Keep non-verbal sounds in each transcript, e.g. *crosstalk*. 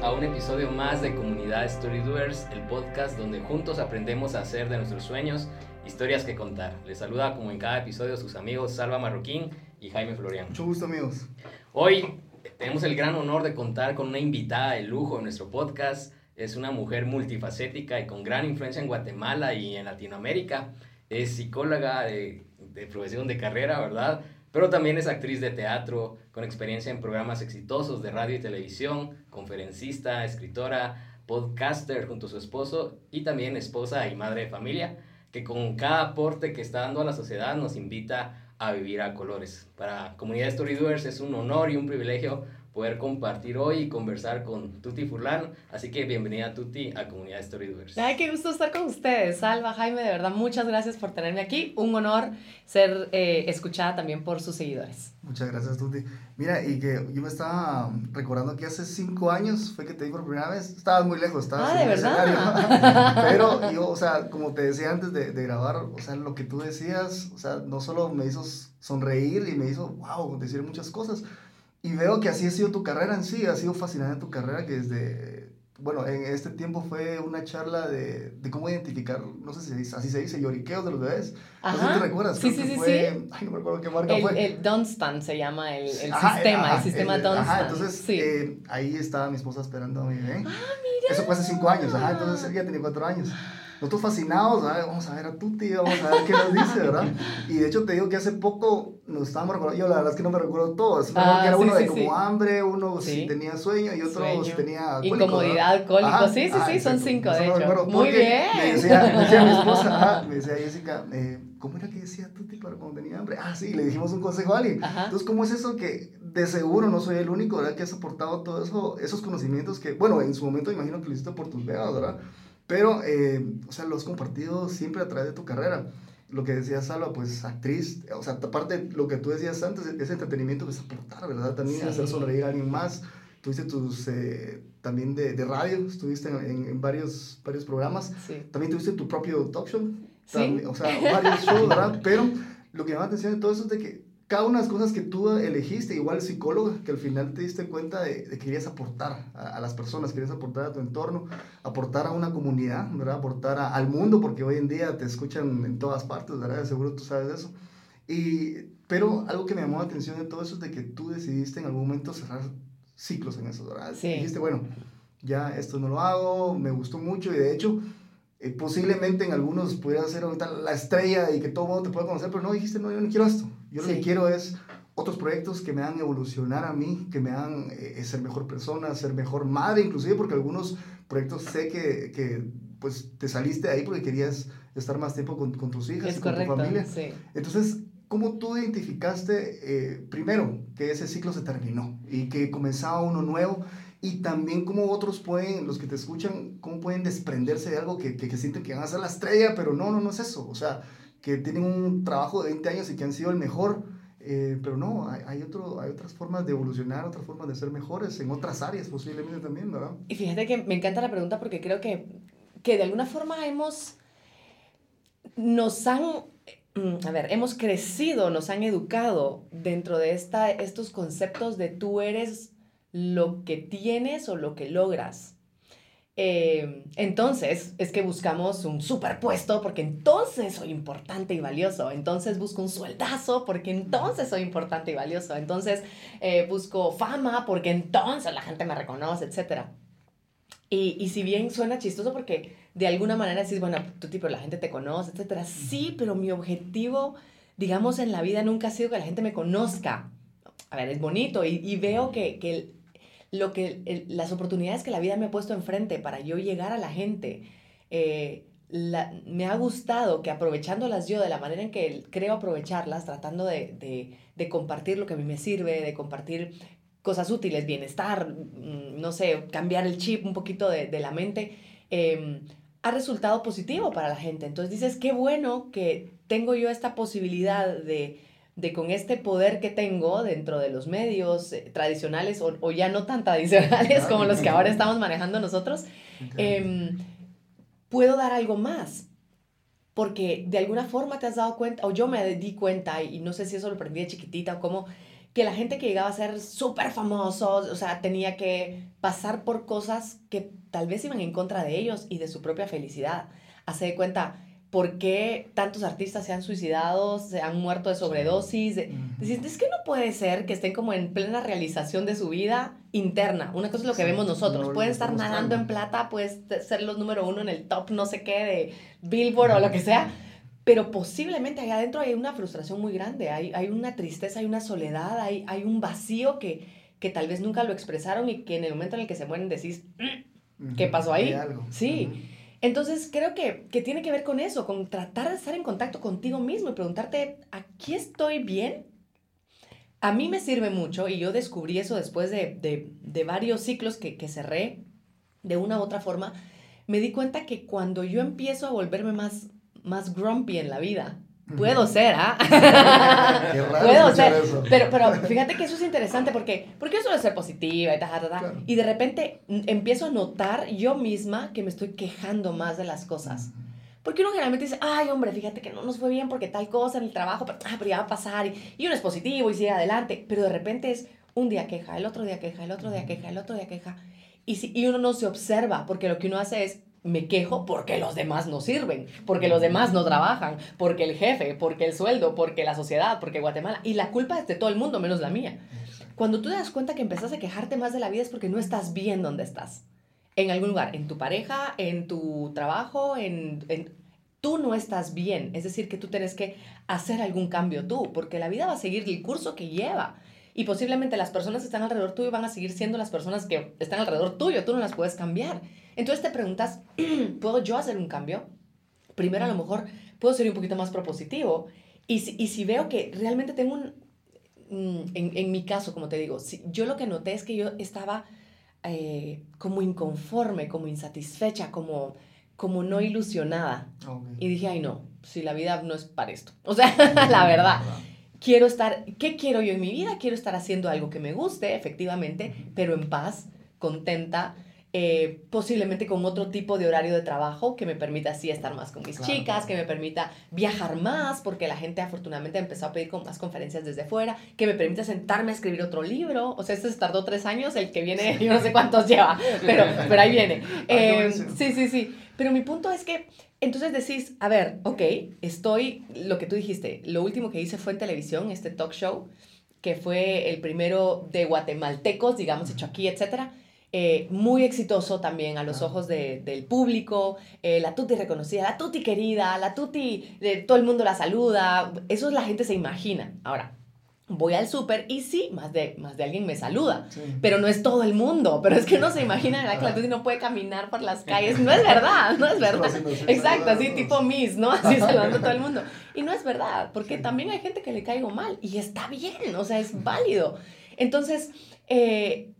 A un episodio más de Comunidad Storydoers, el podcast donde juntos aprendemos a hacer de nuestros sueños historias que contar. Les saluda como en cada episodio sus amigos Salva Marroquín y Jaime Florian. Mucho gusto amigos. Hoy tenemos el gran honor de contar con una invitada de lujo en nuestro podcast. Es una mujer multifacética y con gran influencia en Guatemala y en Latinoamérica. Es psicóloga de, de profesión de carrera, ¿verdad? Pero también es actriz de teatro, con experiencia en programas exitosos de radio y televisión, conferencista, escritora, podcaster junto a su esposo y también esposa y madre de familia, que con cada aporte que está dando a la sociedad nos invita a vivir a colores. Para Comunidad Storydoers es un honor y un privilegio poder compartir hoy y conversar con Tuti Furlan. Así que bienvenida Tuti a Comunidad Storydoers. Ay, qué gusto estar con ustedes. Salva, Jaime, de verdad, muchas gracias por tenerme aquí. Un honor ser eh, escuchada también por sus seguidores. Muchas gracias, Tuti. Mira, y que yo me estaba recordando que hace cinco años fue que te vi por primera vez. Estabas muy lejos, estabas ah, en ¿de verdad? *laughs* Pero yo, o sea, como te decía antes de, de grabar, o sea, lo que tú decías, o sea, no solo me hizo sonreír y me hizo, wow, decir muchas cosas, y veo que así ha sido tu carrera en sí, ha sido fascinante tu carrera, que desde, bueno, en este tiempo fue una charla de, de cómo identificar, no sé si así se dice, lloriqueos de los bebés. Ajá. No sé si te recuerdas. Sí, sí, sí, fue, sí. Ay, no me acuerdo qué marca el, fue. El Dunstan se llama el, el Ajá, sistema, ajá, el sistema el- Dunstan. Ajá, entonces sí. eh, ahí estaba mi esposa esperando a mi bebé. ah, mira. Eso fue hace cinco años, ajá, entonces ella tenía cuatro años. Nosotros fascinados, ¿verdad? vamos a ver a Tuti, vamos a ver qué nos dice, ¿verdad? Y de hecho te digo que hace poco nos estábamos recordando, yo la verdad es que no me recuerdo todos, me acuerdo Ah, que era sí, uno de sí, como sí. hambre, uno si tenía sueño y otro Sueño. si tenía cólico, Incomodidad, alcohólico. Ajá, sí, sí, ajá, sí, son exacto. cinco, Eso de hecho. Muy bien. Me decía, me decía mi esposa, *laughs* ajá, me decía Jessica, eh, ¿cómo era que decía Tuti para cuando tenía hambre? Ah, sí, le dijimos un consejo a alguien. Ajá. Entonces, ¿cómo es eso que de seguro no soy el único, ¿verdad? Que has aportado todo eso, esos conocimientos que, bueno, en su momento imagino que lo hiciste por tus veas, ¿verdad? Pero, eh, o sea, lo has compartido siempre a través de tu carrera. Lo que decía Salva, pues actriz, o sea, aparte de lo que tú decías antes, ese entretenimiento es aportar, ¿verdad? También Sí. hacer sonreír a alguien más. Tuviste tus, eh, también de, de radio, estuviste en, en- varios, varios programas. Sí. También tuviste tu propio talk show. Sí. También, o sea, varios shows, ¿verdad? *laughs* Pero lo que me llama la atención de todo eso es de que cada una de las cosas que tú elegiste, igual psicóloga, que al final te diste cuenta de, de que querías aportar a, a las personas, querías aportar a tu entorno, aportar a una comunidad, ¿verdad? Aportar a- al mundo, porque hoy en día te escuchan en todas partes, ¿verdad? Seguro tú sabes eso. Y, pero algo que me llamó la atención de todo eso es de que tú decidiste en algún momento cerrar ciclos en eso, ¿verdad? Sí. Dijiste, bueno, ya esto no lo hago, me gustó mucho y de hecho eh, posiblemente en algunos pudiera ser ahorita la estrella y que todo el mundo te pueda conocer, pero no dijiste, no, yo no quiero esto. Yo lo Sí. que quiero es otros proyectos que me hagan evolucionar a mí, que me hagan eh, ser mejor persona, ser mejor madre, inclusive porque algunos proyectos sé que, que pues te saliste de ahí porque querías estar más tiempo con, con tus hijas Es y con correcto. tu familia. Sí. Entonces, ¿cómo tú identificaste, eh, primero, que ese ciclo se terminó y que comenzaba uno nuevo? Y también cómo otros pueden, los que te escuchan, cómo pueden desprenderse de algo que, que, que sienten que van a ser la estrella, pero no, no, no es eso. O sea, que tienen un trabajo de 20 años y que han sido el mejor, eh, pero no, hay, hay, otro, hay otras formas de evolucionar, otras formas de ser mejores en otras áreas posiblemente también, ¿verdad? Y fíjate que me encanta la pregunta porque creo que, que de alguna forma hemos, nos han, mm, a ver, hemos crecido, nos han educado dentro de esta, estos conceptos de tú eres lo que tienes o lo que logras. Eh, entonces es que buscamos un superpuesto porque entonces soy importante y valioso. Entonces busco un sueldazo porque entonces soy importante y valioso. Entonces eh, busco fama porque entonces la gente me reconoce, etc. Y, y si bien suena chistoso porque de alguna manera decís, bueno, tú tipo, la gente te conoce, etc. Sí, pero mi objetivo, digamos, en la vida nunca ha sido que la gente me conozca. A ver, es bonito y, y veo que, que lo que las oportunidades que la vida me ha puesto enfrente para yo llegar a la gente, eh, la- me ha gustado que aprovechándolas yo de la manera en que creo aprovecharlas, tratando de, de- de compartir lo que a mí me sirve, de compartir cosas útiles, bienestar, mm, no sé, cambiar el chip un poquito de, de la mente, eh, ha resultado positivo para la gente. Entonces dices, qué bueno que tengo yo esta posibilidad de, de con este poder que tengo dentro de los medios eh, tradicionales o, o ya no tan tradicionales como los que ahora estamos manejando nosotros, em, puedo dar algo más. Porque de alguna forma te has dado cuenta, o yo me di cuenta, y no sé si eso lo aprendí de chiquitita o cómo, que la gente que llegaba a ser súper famosos, o sea, tenía que pasar por cosas que tal vez iban en contra de ellos y de su propia felicidad. Hace de cuenta, ¿por qué tantos artistas se han suicidado, se han muerto de sobredosis? Es que no puede ser que estén como en plena realización de su vida interna. Una cosa es lo que vemos nosotros. Pueden estar nadando en plata, puedes ser los número uno en el top no sé qué de Billboard o lo que sea, pero posiblemente ahí adentro hay una frustración muy grande, hay, hay una tristeza, hay una soledad, hay, hay un vacío que, que tal vez nunca lo expresaron y que en el momento en el que se mueren decís, mm, ¿qué pasó ahí? Sí. Entonces creo que, que, tiene que ver con eso, con tratar de estar en contacto contigo mismo y preguntarte, ¿aquí estoy bien? A mí me sirve mucho y yo descubrí eso después de, de, de varios ciclos que, que cerré de una u otra forma. Me di cuenta que cuando yo empiezo a volverme más, más grumpy en la vida, Puedo ser, ¿ah? *laughs* Puedo ser. Pero, pero fíjate que eso es interesante porque, porque yo suelo ser positiva y ta, ta, ta, y de repente empiezo a notar yo misma que me estoy quejando más de las cosas. Porque uno generalmente dice, ay, hombre, fíjate que no nos fue bien porque tal cosa en el trabajo, pero, ah, pero ya va a pasar. Y, y uno es positivo y sigue adelante. Pero de repente es un día queja, el otro día queja, el otro día queja, el otro día queja. Y, si, y uno no se observa porque lo que uno hace es, me quejo porque los demás no sirven, porque los demás no trabajan, porque el jefe, porque el sueldo, porque la sociedad, porque Guatemala. Y la culpa es de todo el mundo, menos la mía. Cuando tú te das cuenta que empezás a quejarte más de la vida es porque no estás bien donde estás. En algún lugar, en tu pareja, en tu trabajo, en, en tú no estás bien. Es decir, que tú tienes que hacer algún cambio tú, porque la vida va a seguir el curso que lleva. Y posiblemente las personas que están alrededor tuyo van a seguir siendo las personas que están alrededor tuyo. Tú no las puedes cambiar. Entonces te preguntas, *clears throat* ¿puedo yo hacer un cambio? Primero a lo mejor puedo ser un poquito más propositivo y si, y si veo que realmente tengo un, mm, en, en, mi caso, como te digo, si, yo lo que noté es que yo estaba eh, como inconforme, como insatisfecha, como, como no ilusionada. Y dije, ay no, si la vida no es para esto. O sea, *laughs* la verdad. Quiero estar, ¿qué quiero yo en mi vida? Quiero estar haciendo algo que me guste, efectivamente, pero en paz, contenta, eh, posiblemente con otro tipo de horario de trabajo que me permita así estar más con mis chicas, que me permita viajar más, porque la gente afortunadamente empezó a pedir con más conferencias desde fuera, que me permita sentarme a escribir otro libro. O sea, este se tardó tres años, el que viene, yo no sé cuántos lleva, pero, pero ahí viene. *laughs* Eh, sí, sí, sí. Pero mi punto es que entonces decís, a ver, ok, estoy, lo que tú dijiste, lo último que hice fue en televisión, este talk show, que fue el primero de guatemaltecos, digamos, hecho aquí, etcétera. Eh, muy exitoso también a los ojos de, del público, eh, la Tuti reconocida, la Tuti querida, la Tuti, de, todo el mundo la saluda, eso la gente se imagina. Ahora, voy al súper y sí, más de, más de alguien me saluda, pero no es todo el mundo, pero es que no se imagina que la Tuti no puede caminar por las calles, no es verdad, no es verdad. Exacto, así tipo Miss, ¿no? Así saludando a todo el mundo. Y no es verdad, porque también hay gente que le caigo mal y está bien, o sea, es válido. Entonces, eh,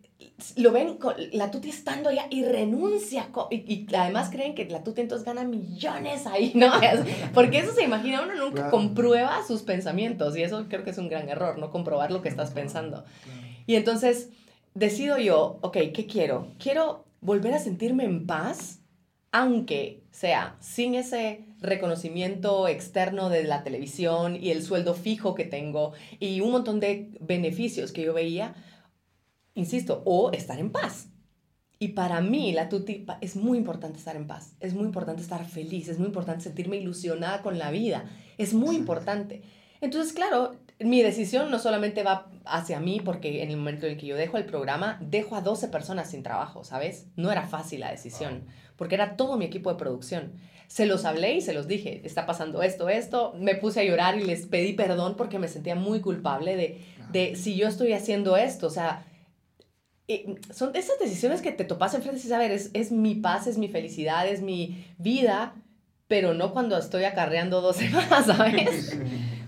lo ven con la tuti estando allá y renuncia y, además creen que la tuti entonces gana millones ahí, ¿no? *laughs* Porque eso se imagina, uno nunca comprueba sus pensamientos y eso creo que es un gran error, no comprobar lo que estás pensando. Y entonces decido yo, ok, ¿qué quiero? Quiero volver a sentirme en paz, aunque sea sin ese reconocimiento externo de la televisión y el sueldo fijo que tengo y un montón de beneficios que yo veía, insisto, o estar en paz. Y para mí, la tuti, es muy importante estar en paz, es muy importante estar feliz, es muy importante sentirme ilusionada con la vida, es muy importante. Entonces, claro, mi decisión no solamente va hacia mí, porque en el momento en que yo dejo el programa, dejo a 12 personas sin trabajo, ¿sabes? No era fácil la decisión, porque era todo mi equipo de producción. Se los hablé y se los dije, está pasando esto, esto, me puse a llorar y les pedí perdón porque me sentía muy culpable de, de si yo estoy haciendo esto, o sea, son esas decisiones que te topas enfrente y dices, a ver, es, es mi paz, es mi felicidad, es mi vida, pero no cuando estoy acarreando dos *laughs* semanas, ¿sabes?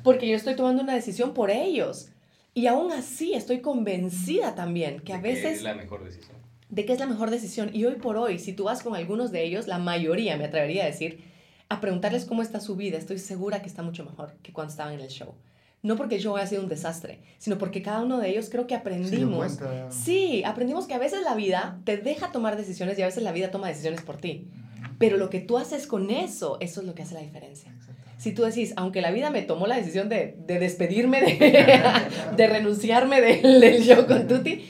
Porque yo estoy tomando una decisión por ellos. Y aún así estoy convencida también que a veces... es la mejor decisión. De que es la mejor decisión. Y hoy por hoy, si tú vas con algunos de ellos, la mayoría, me atrevería a decir, a preguntarles cómo está su vida, estoy segura que está mucho mejor que cuando estaban en el show no porque yo haya sido un desastre, sino porque cada uno de ellos creo que aprendimos. Sí, aprendimos que a veces la vida te deja tomar decisiones y a veces la vida toma decisiones por ti. Pero lo que tú haces con eso, eso es lo que hace la diferencia. si tú decís, aunque la vida me tomó la decisión de, de despedirme, de, *laughs* de renunciarme del, del show con Tuti,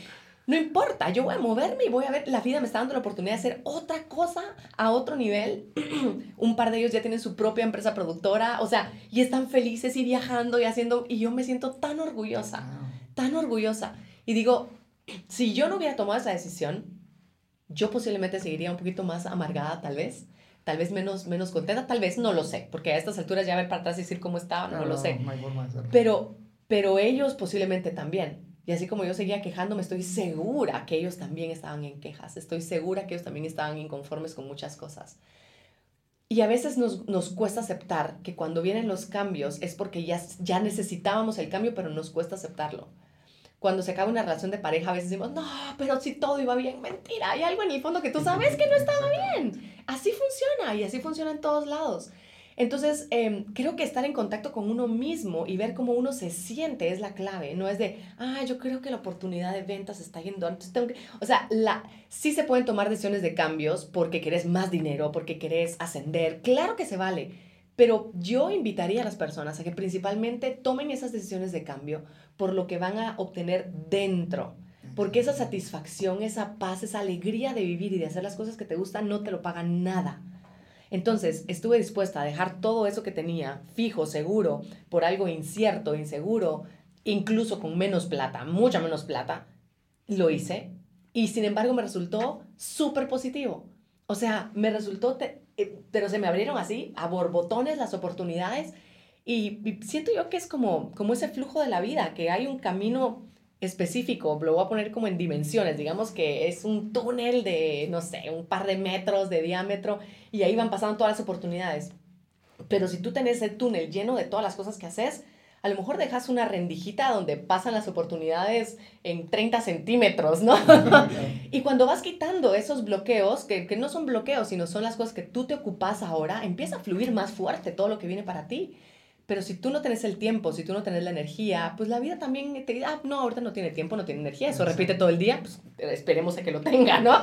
no importa, yo voy a moverme y voy a ver, la vida me está dando la oportunidad de hacer otra cosa a otro nivel. *clears throat* Un par de ellos ya tienen su propia empresa productora, o sea, y están felices y viajando y haciendo, y yo me siento tan orgullosa, tan orgullosa. Y digo, *clears throat* si yo no hubiera tomado esa decisión, yo posiblemente seguiría un poquito más amargada tal vez, tal vez menos, menos contenta, tal vez no lo sé, porque a estas alturas ya ver para atrás y decir cómo estaba, no, lo sé. pero, pero ellos posiblemente también. Y así como yo seguía quejándome, estoy segura que ellos también estaban en quejas, estoy segura que ellos también estaban inconformes con muchas cosas. Y a veces nos, nos cuesta aceptar que cuando vienen los cambios es porque ya, ya necesitábamos el cambio, pero nos cuesta aceptarlo. Cuando se acaba una relación de pareja, a veces decimos, no, pero si todo iba bien, mentira, hay algo en el fondo que tú sabes que no estaba bien. Así funciona y así funciona en todos lados. Entonces, em, creo que estar en contacto con uno mismo y ver cómo uno se siente es la clave. No es de, ah, yo creo que la oportunidad de ventas está yendo. Entonces tengo que... O sea, la, sí se pueden tomar decisiones de cambios porque querés más dinero, porque querés ascender. Claro que se vale. Pero yo invitaría a las personas a que principalmente tomen esas decisiones de cambio por lo que van a obtener dentro. Porque esa satisfacción, esa paz, esa alegría de vivir y de hacer las cosas que te gustan no te lo pagan nada. Entonces, estuve dispuesta a dejar todo eso que tenía fijo, seguro, por algo incierto, inseguro, incluso con menos plata, mucha menos plata. Lo hice y sin embargo me resultó súper positivo. O sea, me resultó, eh, pero se me abrieron así, a borbotones las oportunidades y, y, siento yo que es como, como ese flujo de la vida, que hay un camino específico, lo voy a poner como en dimensiones, digamos que es un túnel de, no sé, un par de metros de diámetro y ahí van pasando todas las oportunidades. Pero si tú tenés el túnel lleno de todas las cosas que haces, a lo mejor dejas una rendijita donde pasan las oportunidades en 30 centímetros, ¿no? *laughs* y cuando vas quitando esos bloqueos, que, que no son bloqueos, sino son las cosas que tú te ocupas ahora, empieza a fluir más fuerte todo lo que viene para ti. Pero si tú no tenés el tiempo, si tú no tenés la energía, pues la vida también te dice, ah, no, ahorita no tiene tiempo, no tiene energía, eso repite todo el día, pues esperemos a que lo tenga, ¿no? *laughs*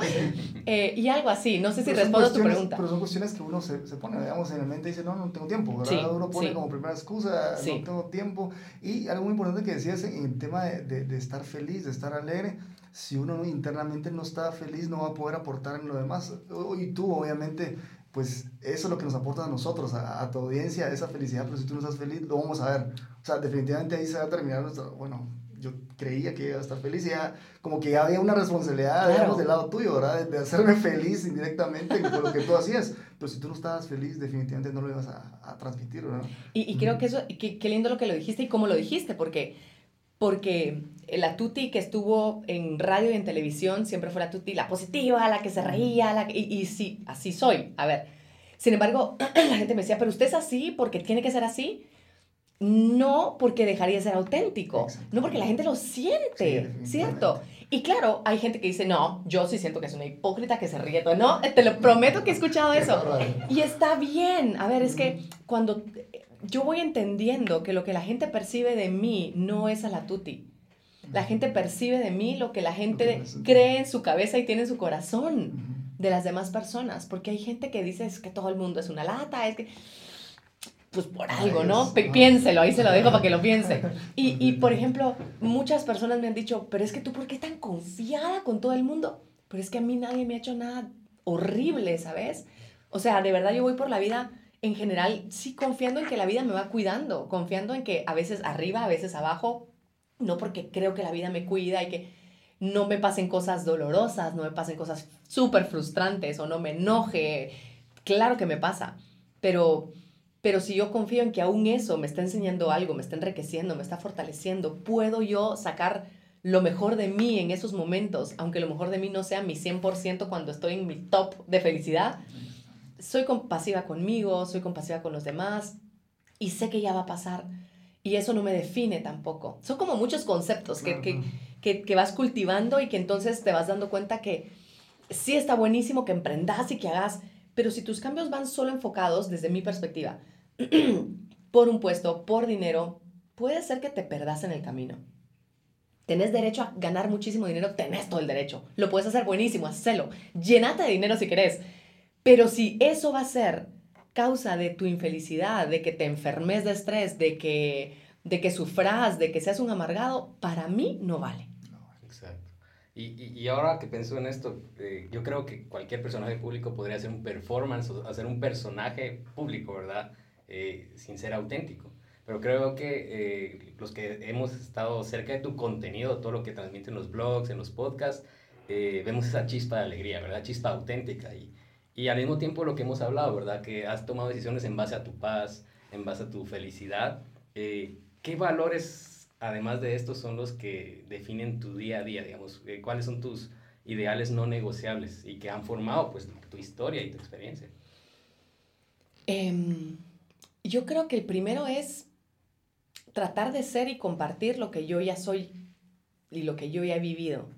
Eh, y algo así, no sé si respondo a tu pregunta. Pero son cuestiones que uno se, se, pone, digamos, en la mente y dice, no, no tengo tiempo, ¿verdad? uno pone como primera excusa, no tengo tiempo. Y algo muy importante que decías en el tema de, de, de estar feliz, de estar alegre, si uno internamente no está feliz, no va a poder aportar en lo demás. Y tú, obviamente, pues eso es lo que nos aporta a nosotros, a, tu audiencia, esa felicidad, pero si tú no estás feliz, lo vamos a ver. O sea, definitivamente ahí se va a terminar nuestro, bueno, yo creía que iba a estar feliz y ya, como que ya había una responsabilidad, digamos, del lado tuyo, ¿verdad? De, hacerme feliz indirectamente con lo que tú hacías. Pero si tú no estabas feliz, definitivamente no lo ibas a, a transmitir, ¿verdad? Y, y creo que eso, qué lindo lo que lo dijiste y cómo lo dijiste, porque porque la Tuti que estuvo en radio y en televisión siempre fue la Tuti, la positiva, la que se reía, la y, y, sí, así soy. A ver, sin embargo, *clears throat* la gente me decía, pero usted es así porque tiene que ser así. No porque dejaría de ser auténtico, no porque la gente lo siente, ¿cierto? Y claro, hay gente que dice, no, yo sí siento que es una hipócrita que se ríe todo. No, te lo prometo que he escuchado eso. Y está bien. A ver, es que cuando yo voy entendiendo que lo que la gente percibe de mí no es a la tuti. La gente percibe de mí lo que la gente cree en su cabeza y tiene en su corazón de las demás personas. Porque hay gente que dice es que todo el mundo es una lata, es que... Pues por algo, ¿no? Piénselo, ahí se lo dejo para que lo piense. Y, y, por ejemplo, muchas personas me han dicho, pero es que tú, ¿por qué tan confiada con todo el mundo? Pero es que a mí nadie me ha hecho nada horrible, ¿sabes? O sea, de verdad yo voy por la vida en general, sí, confiando en que la vida me va cuidando, confiando en que a veces arriba, a veces abajo, no porque creo que la vida me cuida y que no me pasen cosas dolorosas, no me pasen cosas súper frustrantes o no me enoje. Claro que me pasa, pero, pero si yo confío en que aún eso me está enseñando algo, me está enriqueciendo, me está fortaleciendo, puedo yo sacar lo mejor de mí en esos momentos, aunque lo mejor de mí no sea mi 100% cuando estoy en mi top de felicidad soy compasiva conmigo, soy compasiva con los demás y sé que ya va a pasar. Y eso no me define tampoco. Son como muchos conceptos que, que, que, que, vas cultivando y que entonces te vas dando cuenta que sí está buenísimo que emprendas y que hagas, pero si tus cambios van solo enfocados, desde mi perspectiva, *clears throat* por un puesto, por dinero, puede ser que te perdas en el camino. Tenés derecho a ganar muchísimo dinero, tenés todo el derecho. Lo puedes hacer buenísimo, hacelo. Llénate de dinero si querés pero si eso va a ser causa de tu infelicidad, de que te enfermes de estrés, de que, de que sufras, de que seas un amargado, para mí no vale. Exacto. Y, y, ahora que pienso en esto, eh, yo creo que cualquier personaje público podría hacer un performance o hacer un personaje público, ¿verdad? Eh, sin ser auténtico. Pero creo que eh, los que hemos estado cerca de tu contenido, todo lo que transmiten los blogs, en los podcasts, vemos esa chispa de alegría, ¿verdad? Chispa auténtica. Y, y al mismo tiempo lo que hemos hablado, ¿verdad? Que has tomado decisiones en base a tu paz, en base a tu felicidad. Eh, ¿Qué valores, además de estos, son los que definen tu día a día, digamos? Eh, ¿Cuáles son tus ideales no negociables y que han formado, pues, tu historia y tu experiencia? Em, yo creo que el primero es tratar de ser y compartir lo que yo ya soy y lo que yo ya he vivido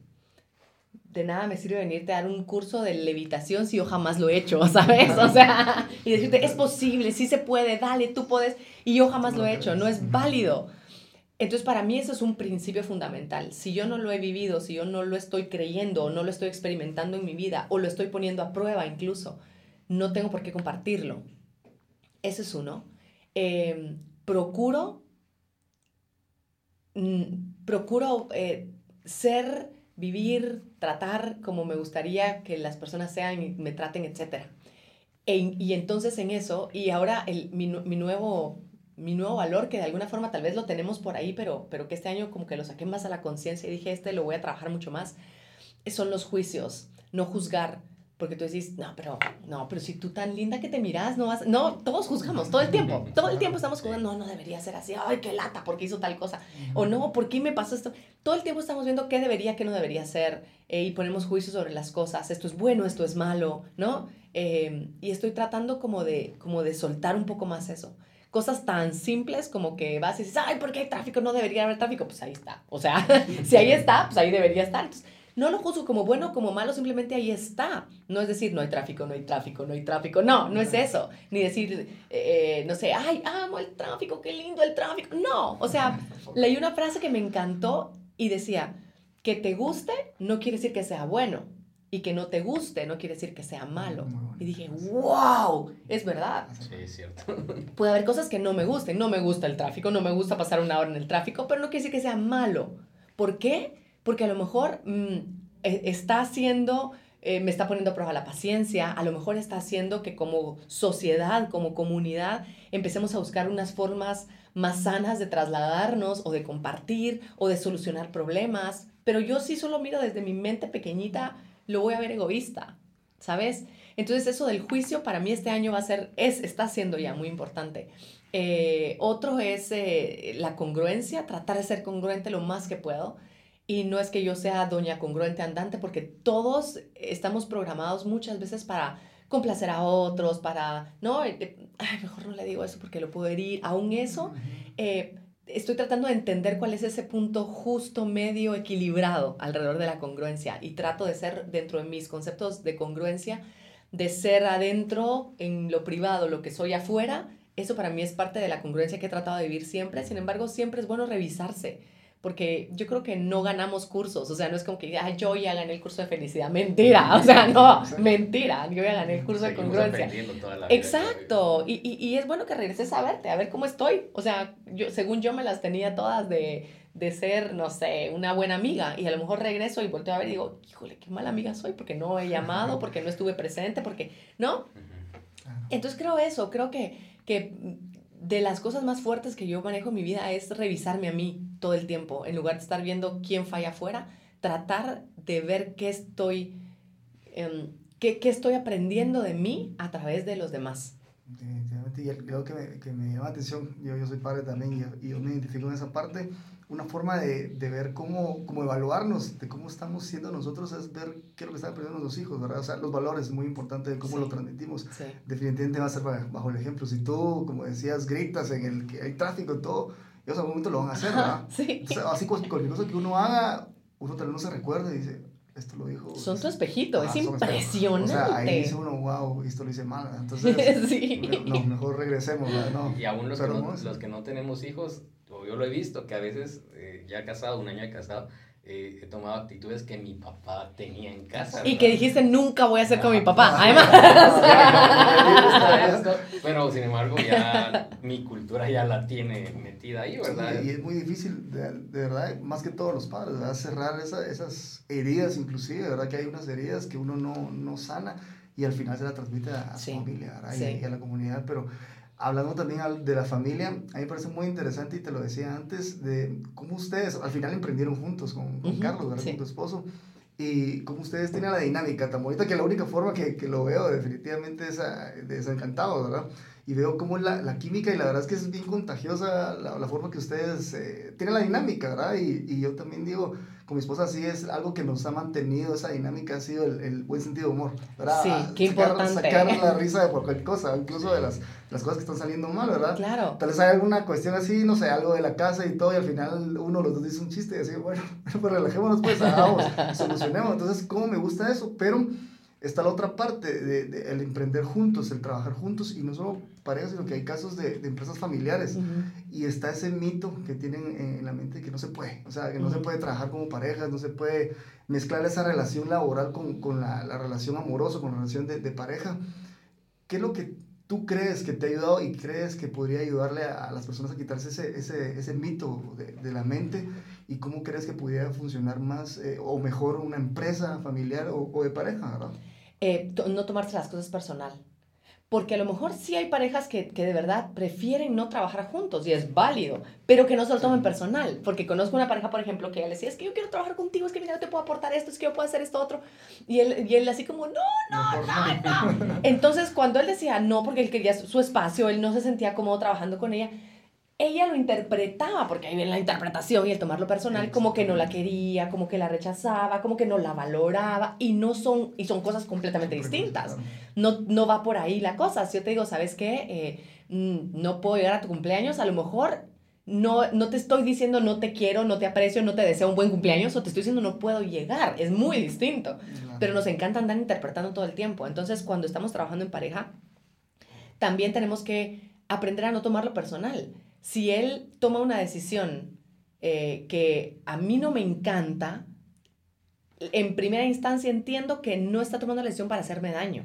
de nada me sirve venirte a dar un curso de levitación si yo jamás lo he hecho, *laughs* ¿sabes? O sea, y decirte, es posible, sí se puede, dale, tú puedes, y yo jamás lo he hecho, no es válido. Entonces, para mí eso es un principio fundamental. Si yo no lo he vivido, si yo no lo estoy creyendo o no lo estoy experimentando en mi vida o lo estoy poniendo a prueba incluso, no tengo por qué compartirlo. Ese es uno. Em, procuro, mm, procuro eh, ser vivir, tratar como me gustaría que las personas sean y me traten, etc. E, y entonces en eso, y ahora el, mi, mi, nuevo, mi nuevo valor, que de alguna forma tal vez lo tenemos por ahí, pero, pero que este año como que lo saqué más a la conciencia y dije, este lo voy a trabajar mucho más, son los juicios, no juzgar, porque tú decís, no, pero, no, pero si tú tan linda que te miras, no vas, no, todos juzgamos, todo el tiempo, todo el tiempo estamos juzgando, no, no debería ser así, ay, qué lata, porque hizo tal cosa, o no, ¿por qué me pasó esto? Todo el tiempo estamos viendo qué debería, qué no debería ser, eh, y ponemos juicios sobre las cosas, esto es bueno, esto es malo, ¿no? Em, y estoy tratando como de, como de soltar un poco más eso. Cosas tan simples como que vas y dices, ay, ¿por qué hay tráfico? No debería haber tráfico. Pues ahí está. O sea, *laughs* si ahí está, pues ahí debería estar. Entonces, no lo juzgo como bueno o como malo, simplemente ahí está. No es decir, no hay tráfico, no hay tráfico, no hay tráfico. No, no es eso. Ni decir, eh, no sé, ay, amo el tráfico, qué lindo el tráfico. No, o sea, leí una frase que me encantó y decía, que te guste no quiere decir que sea bueno. Y que no te guste no quiere decir que sea malo. Y dije, wow, es verdad. Sí, es cierto. *laughs* Puede haber cosas que no me gusten. No me gusta el tráfico, no me gusta pasar una hora en el tráfico, pero no quiere decir que sea malo. ¿Por qué? Porque a lo mejor mm, e, está haciendo, eh, me está poniendo a prueba la paciencia, a lo mejor está haciendo que como sociedad, como comunidad, empecemos a buscar unas formas más sanas de trasladarnos o de compartir o de solucionar problemas, pero yo sí solo miro desde mi mente pequeñita, lo voy a ver egoísta, ¿sabes? Entonces eso del juicio para mí este año va a ser, es, está siendo ya muy importante. Eh, otro es eh, la congruencia, tratar de ser congruente lo más que puedo. Y no es que yo sea doña congruente andante, porque todos estamos programados muchas veces para complacer a otros, para, no, eh, eh, ay, mejor no le digo eso porque lo puedo herir. Aún eso, eh, estoy tratando de entender cuál es ese punto justo, medio, equilibrado alrededor de la congruencia. Y trato de ser, dentro de mis conceptos de congruencia, de ser adentro, en lo privado, lo que soy afuera. Eso para mí es parte de la congruencia que he tratado de vivir siempre. Sin embargo, siempre es bueno revisarse porque yo creo que no ganamos cursos, o sea, no es como que, ay, yo ya gané el curso de felicidad, mentira, *laughs* o sea, no, mentira, yo ya gané el curso de congruencia. Exacto, y, y, y, es bueno que regreses a verte, a ver cómo estoy, o sea, yo, según yo me las tenía todas de, de ser, no sé, una buena amiga, y a lo mejor regreso y volteo a ver y digo, híjole, qué mala amiga soy, porque no he llamado, porque no estuve presente, porque, ¿no? Entonces creo eso, creo que, que de las cosas más fuertes que yo manejo en mi vida es revisarme a mí todo el tiempo, en lugar de estar viendo quién falla afuera, tratar de ver qué estoy, em, qué, qué, estoy aprendiendo de mí a través de los demás. Definitivamente, y creo que me, que me llama la atención, yo, yo soy padre también y, y, yo me identifico en esa parte, una forma de, de ver cómo, cómo, evaluarnos, de cómo estamos siendo nosotros, es ver qué es lo que están aprendiendo nuestros hijos, ¿verdad? O sea, los valores, es muy importante de cómo lo transmitimos. Sí. Definitivamente va a ser bajo el ejemplo. Si tú, como decías, gritas en el que hay tráfico y todo, ellos en algún momento lo van a hacer, ¿verdad? *laughs* Sí. O sea, así cualquier cosa que uno haga, uno tal vez no se recuerde y dice, esto lo dijo. Son tu espejito, es impresionante. O sea, ahí dice uno, wow, esto lo hice mal. Entonces, *laughs* sí. no, mejor regresemos, ¿no? Y aún los que, no, los que no tenemos hijos, yo lo he visto, que a veces, eh, ya casado, un año de casado, eh, he tomado actitudes que mi papá tenía en casa. Y que dijiste, nunca voy a ser con mi papá. Además. pero sin embargo, ya mi cultura ya la tiene metida ahí, ¿verdad? y es muy difícil, de, verdad, más que todos los padres, ¿verdad? Cerrar esas heridas, inclusive, ¿verdad? Que hay unas heridas que uno no, no sana y al final se la transmite a, su familia, ¿verdad? Y, a la comunidad, pero hablando también de la familia, a mí me parece muy interesante y te lo decía antes, de cómo ustedes al final emprendieron juntos con, con Carlos, ¿verdad? Con tu esposo. Y cómo ustedes tienen la dinámica tan bonita que la única forma que, que lo veo definitivamente es desencantado, ¿verdad? y veo cómo la, la, química y la verdad es que es bien contagiosa la, la forma que ustedes eh, tienen la dinámica, ¿verdad? Y, y, yo también digo, con mi esposa sí es algo que nos ha mantenido, esa dinámica ha sido el, el buen sentido de humor, ¿verdad? Sí, qué sacar, importante. Sacar la *laughs* risa de cualquier cosa, incluso de las, las cosas que están saliendo mal, ¿verdad? Claro. Tal vez hay alguna cuestión así, no sé, algo de la casa y todo, y al final uno los dos dice un chiste y así, bueno, *laughs* pues relajémonos, pues, hagamos, *laughs* solucionemos. Entonces, ¿cómo me gusta eso? Pero está la otra parte, de, de, el emprender juntos, el trabajar juntos, y no solo parejas, sino que hay casos de, de empresas familiares, y está ese mito que tienen en la mente que no se puede, o sea, que no se puede trabajar como parejas, no se puede mezclar esa relación laboral con, con la, la, relación amorosa, con la relación de, de, pareja. ¿Qué es lo que tú crees que te ha ayudado y crees que podría ayudarle a, a las personas a quitarse ese, ese, ese mito de, de, la mente? ¿Y cómo crees que pudiera funcionar más eh, o mejor una empresa familiar o, o de pareja, verdad? Eh, no tomarse las cosas personal. Porque a lo mejor sí hay parejas que, que, de verdad prefieren no trabajar juntos y es válido, pero que no se lo tomen personal. Porque conozco una pareja, por ejemplo, que ella le decía, es que yo quiero trabajar contigo, es que mira, no te puedo aportar esto, es que yo puedo hacer esto otro. Y él, y él así como, no, no, no, no. *laughs* Entonces, cuando él decía no, porque él quería su espacio, él no se sentía cómodo trabajando con ella, ella lo interpretaba, porque ahí viene la interpretación y el tomarlo personal, como que no la quería, como que la rechazaba, como que no la valoraba, y no son, y son cosas completamente distintas. No, no va por ahí la cosa. Si yo te digo, ¿sabes qué? Eh, no puedo llegar a tu cumpleaños, a lo mejor no, no te estoy diciendo no te quiero, no te aprecio, no te deseo un buen cumpleaños, o te estoy diciendo no puedo llegar. Es muy distinto. Pero nos encanta andar interpretando todo el tiempo. Entonces, cuando estamos trabajando en pareja, también tenemos que aprender a no tomarlo personal si él toma una decisión eh, que a mí no me encanta, en primera instancia entiendo que no está tomando la decisión para hacerme daño,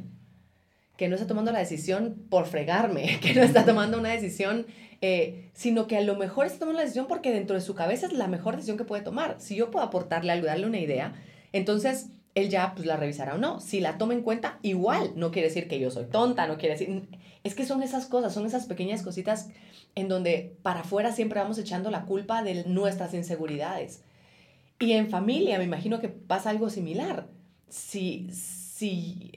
que no está tomando la decisión por fregarme, *laughs* que no está tomando una decisión, eh, sino que a lo mejor está tomando la decisión porque dentro de su cabeza es la mejor decisión que puede tomar. Si yo puedo aportarle algo, darle una idea, entonces él ya pues la revisará o no. Si la toma en cuenta, igual, no quiere decir que yo soy tonta, no quiere decir... Es que son esas cosas, son esas pequeñas cositas en donde para afuera siempre vamos echando la culpa de nuestras inseguridades. Y en familia me imagino que pasa algo similar. Si, si,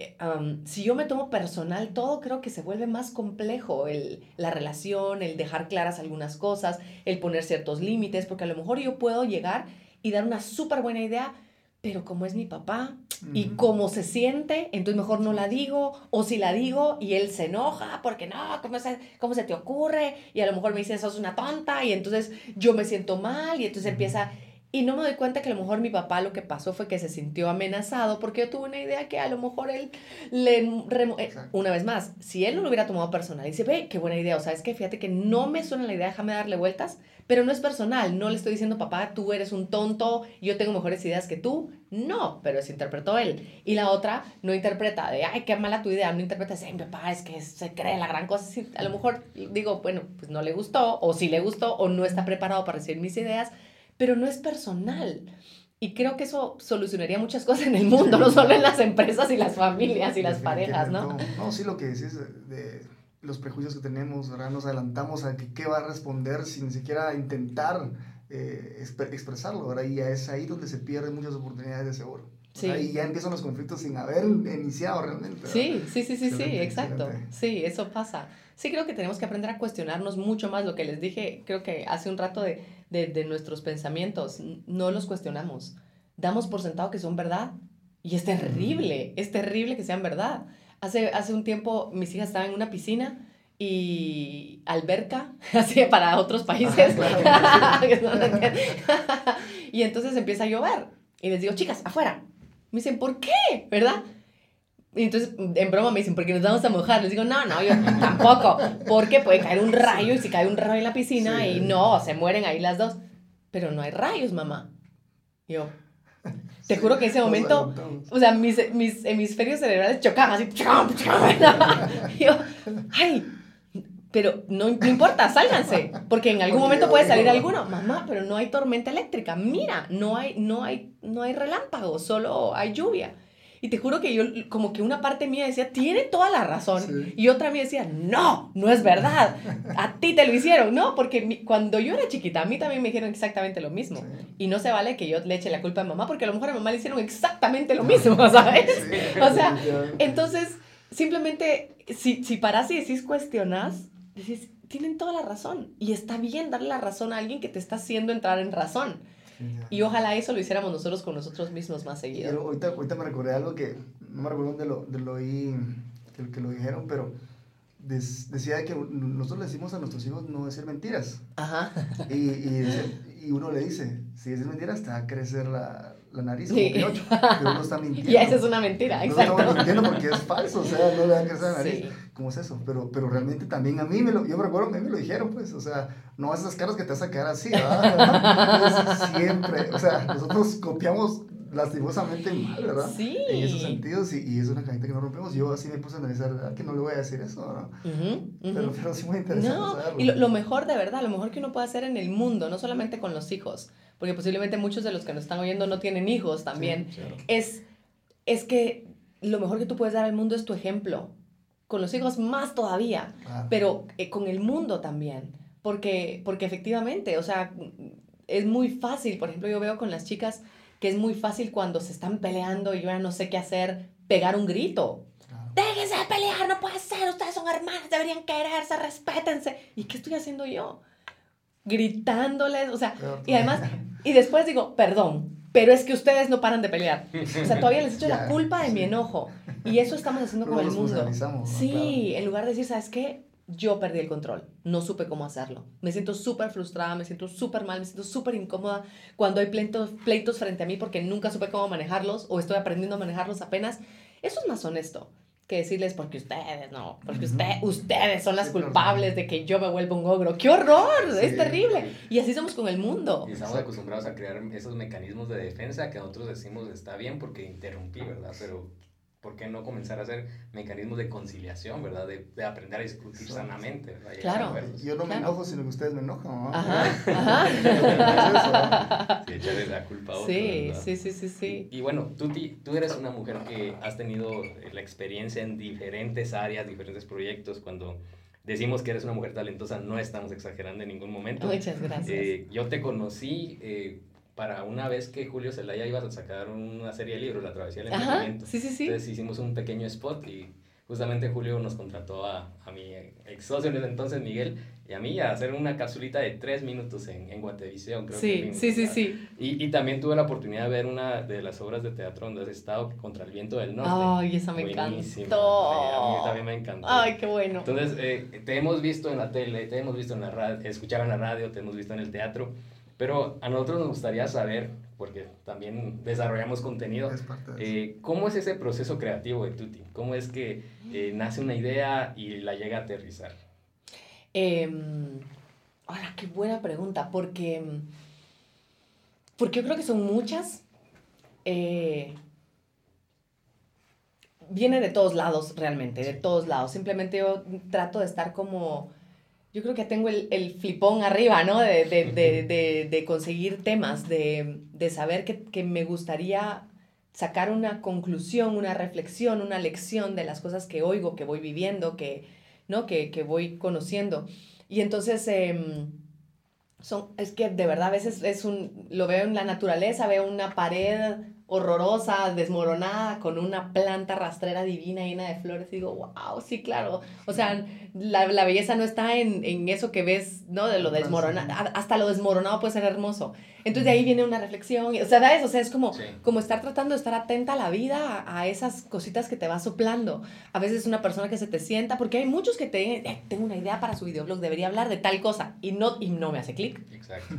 si yo me tomo personal todo, creo que se vuelve más complejo el, la relación, el dejar claras algunas cosas, el poner ciertos límites, porque a lo mejor yo puedo llegar y dar una súper buena idea, pero como es mi papá y como se siente, entonces mejor no la digo, o si la digo y él se enoja, porque no, ¿cómo se, cómo se te ocurre? Y a lo mejor me dice, sos una tonta, y entonces yo me siento mal, y entonces empieza... Y no me doy cuenta que a lo mejor mi papá lo que pasó fue que se sintió amenazado porque yo tuve una idea que a lo mejor él le... Eh, una vez más, si él no lo hubiera tomado personal, dice, ve, qué buena idea, o sea, es que fíjate que no me suena la idea, déjame darle vueltas, pero no es personal, no le estoy diciendo, papá, tú eres un tonto, yo tengo mejores ideas que tú. No, pero se interpretó él. Y la otra no interpreta de, ay, qué mala tu idea, no interpreta de, papá, es que se cree la gran cosa. a lo mejor digo, bueno, pues no le gustó, o sí le gustó, o no está preparado para recibir mis ideas, pero no es personal. Y creo que eso solucionaría muchas cosas en el mundo, no solo en las empresas y las familias y las parejas, ¿no? No, sí, lo que decís de los prejuicios que tenemos, ¿verdad? Nos adelantamos a que, qué va a responder sin ni siquiera intentar eh, expresarlo, ¿verdad? Y es ahí donde se pierden muchas oportunidades de seguro. Sí. Y ya empiezan los conflictos sin haber iniciado realmente. Sí, sí, sí, sí, sí, exacto. Sí, eso pasa. Sí, creo que tenemos que aprender a cuestionarnos mucho más lo que les dije, creo que hace un rato de, de, de nuestros pensamientos. No los cuestionamos. Damos por sentado que son verdad y es terrible, es terrible que sean verdad. Hace, hace un tiempo mis hijas estaban en una piscina y alberca, *laughs* así para otros países. *laughs* *laughs* y entonces empieza a llover. Y les digo, chicas, afuera. Me dicen, ¿por qué? ¿Verdad? Y entonces, en broma me dicen, porque nos vamos a mojar. Les digo, no, no, yo *laughs* tampoco. Porque puede caer un rayo y si cae un rayo en la piscina y no, se mueren ahí las dos. Pero no hay rayos, mamá. Yo, te juro que en ese momento, o sea, mis, mis hemisferios cerebrales chocaban así. *laughs* Y yo, ay, pero no, no, importa, sálganse, porque en algún momento puede salir alguno. Mamá, pero no hay tormenta eléctrica. Mira, no hay, no hay, no hay relámpago, solo hay lluvia. Y te juro que yo, como que una parte mía decía, tiene toda la razón. Y otra mía decía, no, no es verdad. A ti te lo hicieron, ¿no? Porque cuando yo era chiquita, a mí también me dijeron exactamente lo mismo. Y no se vale que yo le eche la culpa a mamá, porque a lo mejor a mamá le hicieron exactamente lo mismo, *laughs* ¿sabes? o sea, entonces, simplemente, si, si paras y decís cuestionas, decís, tienen toda la razón. Y está bien darle la razón a alguien que te está haciendo entrar en razón. Y ojalá eso lo hiciéramos nosotros con nosotros mismos más seguido. Pero ahorita, ahorita me recordé algo que no me recuerdo dónde lo, de lo oí, que, que, lo dijeron, pero decía que nosotros le decimos a nuestros hijos no decir mentiras. Ajá. Y, y, y uno le dice, si dices mentiras, te va a crecer la, la nariz como Pinocho, pero uno está *laughs* mintiendo. Y esa es una mentira, exacto. No estamos mintiendo porque es falso, o sea, no le va a crecer la nariz. ¿Cómo es eso? Pero, pero realmente también a mí, me lo, yo me recuerdo que a mí me lo dijeron, pues, o sea, no esas caras que te vas a quedar así, ¿verdad? *laughs* siempre, o sea, nosotros copiamos lastimosamente mal, ¿verdad? Sí. En esos sentidos, y, y es una cajita que no rompemos. Yo así me puse a analizar, ¿verdad? Que no le voy a decir eso, ¿no? Pero, pero sí muy interesante no, Y lo, lo, mejor, de verdad, lo mejor que uno puede hacer en el mundo, no solamente con los hijos, porque posiblemente muchos de los que nos están oyendo no tienen hijos también, es, es que lo mejor que tú puedes dar al mundo es tu ejemplo. Con los hijos más todavía, pero eh, con el mundo también. Porque, porque efectivamente, o sea, es muy fácil. Por ejemplo, yo veo con las chicas que es muy fácil cuando se están peleando y yo ya no sé qué hacer, pegar un grito. Déjense de pelear, no puede ser, ustedes son hermanas, deberían quererse, respétense. ¿Y qué estoy haciendo yo? Gritándoles, o sea, y además, y después digo, perdón, pero es que ustedes no paran de pelear. O sea, todavía les echo la *laughs* culpa de mi enojo. Y eso estamos haciendo con el mundo. Sí, en lugar de decir, ¿sabes qué? Yo perdí el control, no supe cómo hacerlo. Me siento súper frustrada, me siento súper mal, me siento súper incómoda cuando hay pleitos, pleitos frente a mí porque nunca supe cómo manejarlos o estoy aprendiendo a manejarlos apenas. Eso es más honesto que decirles porque ustedes no, porque ustedes son las culpables de que yo me vuelva un ogro. ¡Qué horror! Es terrible. Y así somos con el mundo. Y estamos acostumbrados a crear esos mecanismos de defensa que nosotros decimos está bien porque interrumpí, ¿verdad? Pero ¿por qué no comenzar a hacer mecanismos de conciliación, verdad? De, de aprender a discutir sanamente, ¿verdad? claro. Yo no me enojo, sino que ustedes me enojan, ¿no? Ajá, ajá. *laughs* sí, echarle la culpa a otro, Sí, sí, sí, sí, sí. Y, y bueno, tú, tú eres una mujer que has tenido la experiencia en diferentes áreas, diferentes proyectos, cuando decimos que eres una mujer talentosa, no estamos exagerando en ningún momento. Muchas gracias. Eh, yo te conocí eh, para una vez que Julio Zelaya iba a sacar una serie de libros, La Travesía del Entendimiento. Sí, sí, sí. Entonces hicimos un pequeño spot y justamente Julio nos contrató a, a mi ex socio en ese entonces, Miguel, y a mí a hacer una capsulita de tres minutos en, en Guatevisión, creo sí, que Sí, sí, sí. Y, y, también tuve la oportunidad de ver una de las obras de teatro donde has estado, Contra el Viento del Norte. Ay, esa me Buenísima. encantó. A mí también me encantó. Ay, qué bueno. Entonces, eh, te hemos visto en la tele, te hemos visto en la radio, escuchar en la radio, te hemos visto en el teatro, pero a nosotros nos gustaría saber porque también desarrollamos contenido. Es parte de eh, ¿Cómo es ese proceso creativo de Tuti? ¿Cómo es que eh, nace una idea y la llega a aterrizar? Eh, ahora, qué buena pregunta, porque, porque yo creo que son muchas. Eh, viene de todos lados, realmente, de todos lados. Simplemente yo trato de estar como yo creo que tengo el, el flipón arriba, ¿no? De, de, de, de conseguir temas, de, saber que, que, me gustaría sacar una conclusión, una reflexión, una lección de las cosas que oigo, que voy viviendo, que, ¿no? que, que voy conociendo. Y entonces, eh, son, es que de verdad a veces es un, lo veo en la naturaleza, veo una pared horrorosa, desmoronada, con una planta rastrera divina llena de flores, y digo, wow, sí, claro. O sea, la, la belleza no está en, en, eso que ves, ¿no? De lo desmoronado, hasta lo desmoronado puede ser hermoso. Entonces de ahí viene una reflexión, o sea, ¿sabes? O sea, es como, sí. como estar tratando de estar atenta a la vida, a, a, esas cositas que te va soplando. A veces una persona que se te sienta, porque hay muchos que te eh, tengo una idea para su videoblog, debería hablar de tal cosa, y no, y no me hace clic.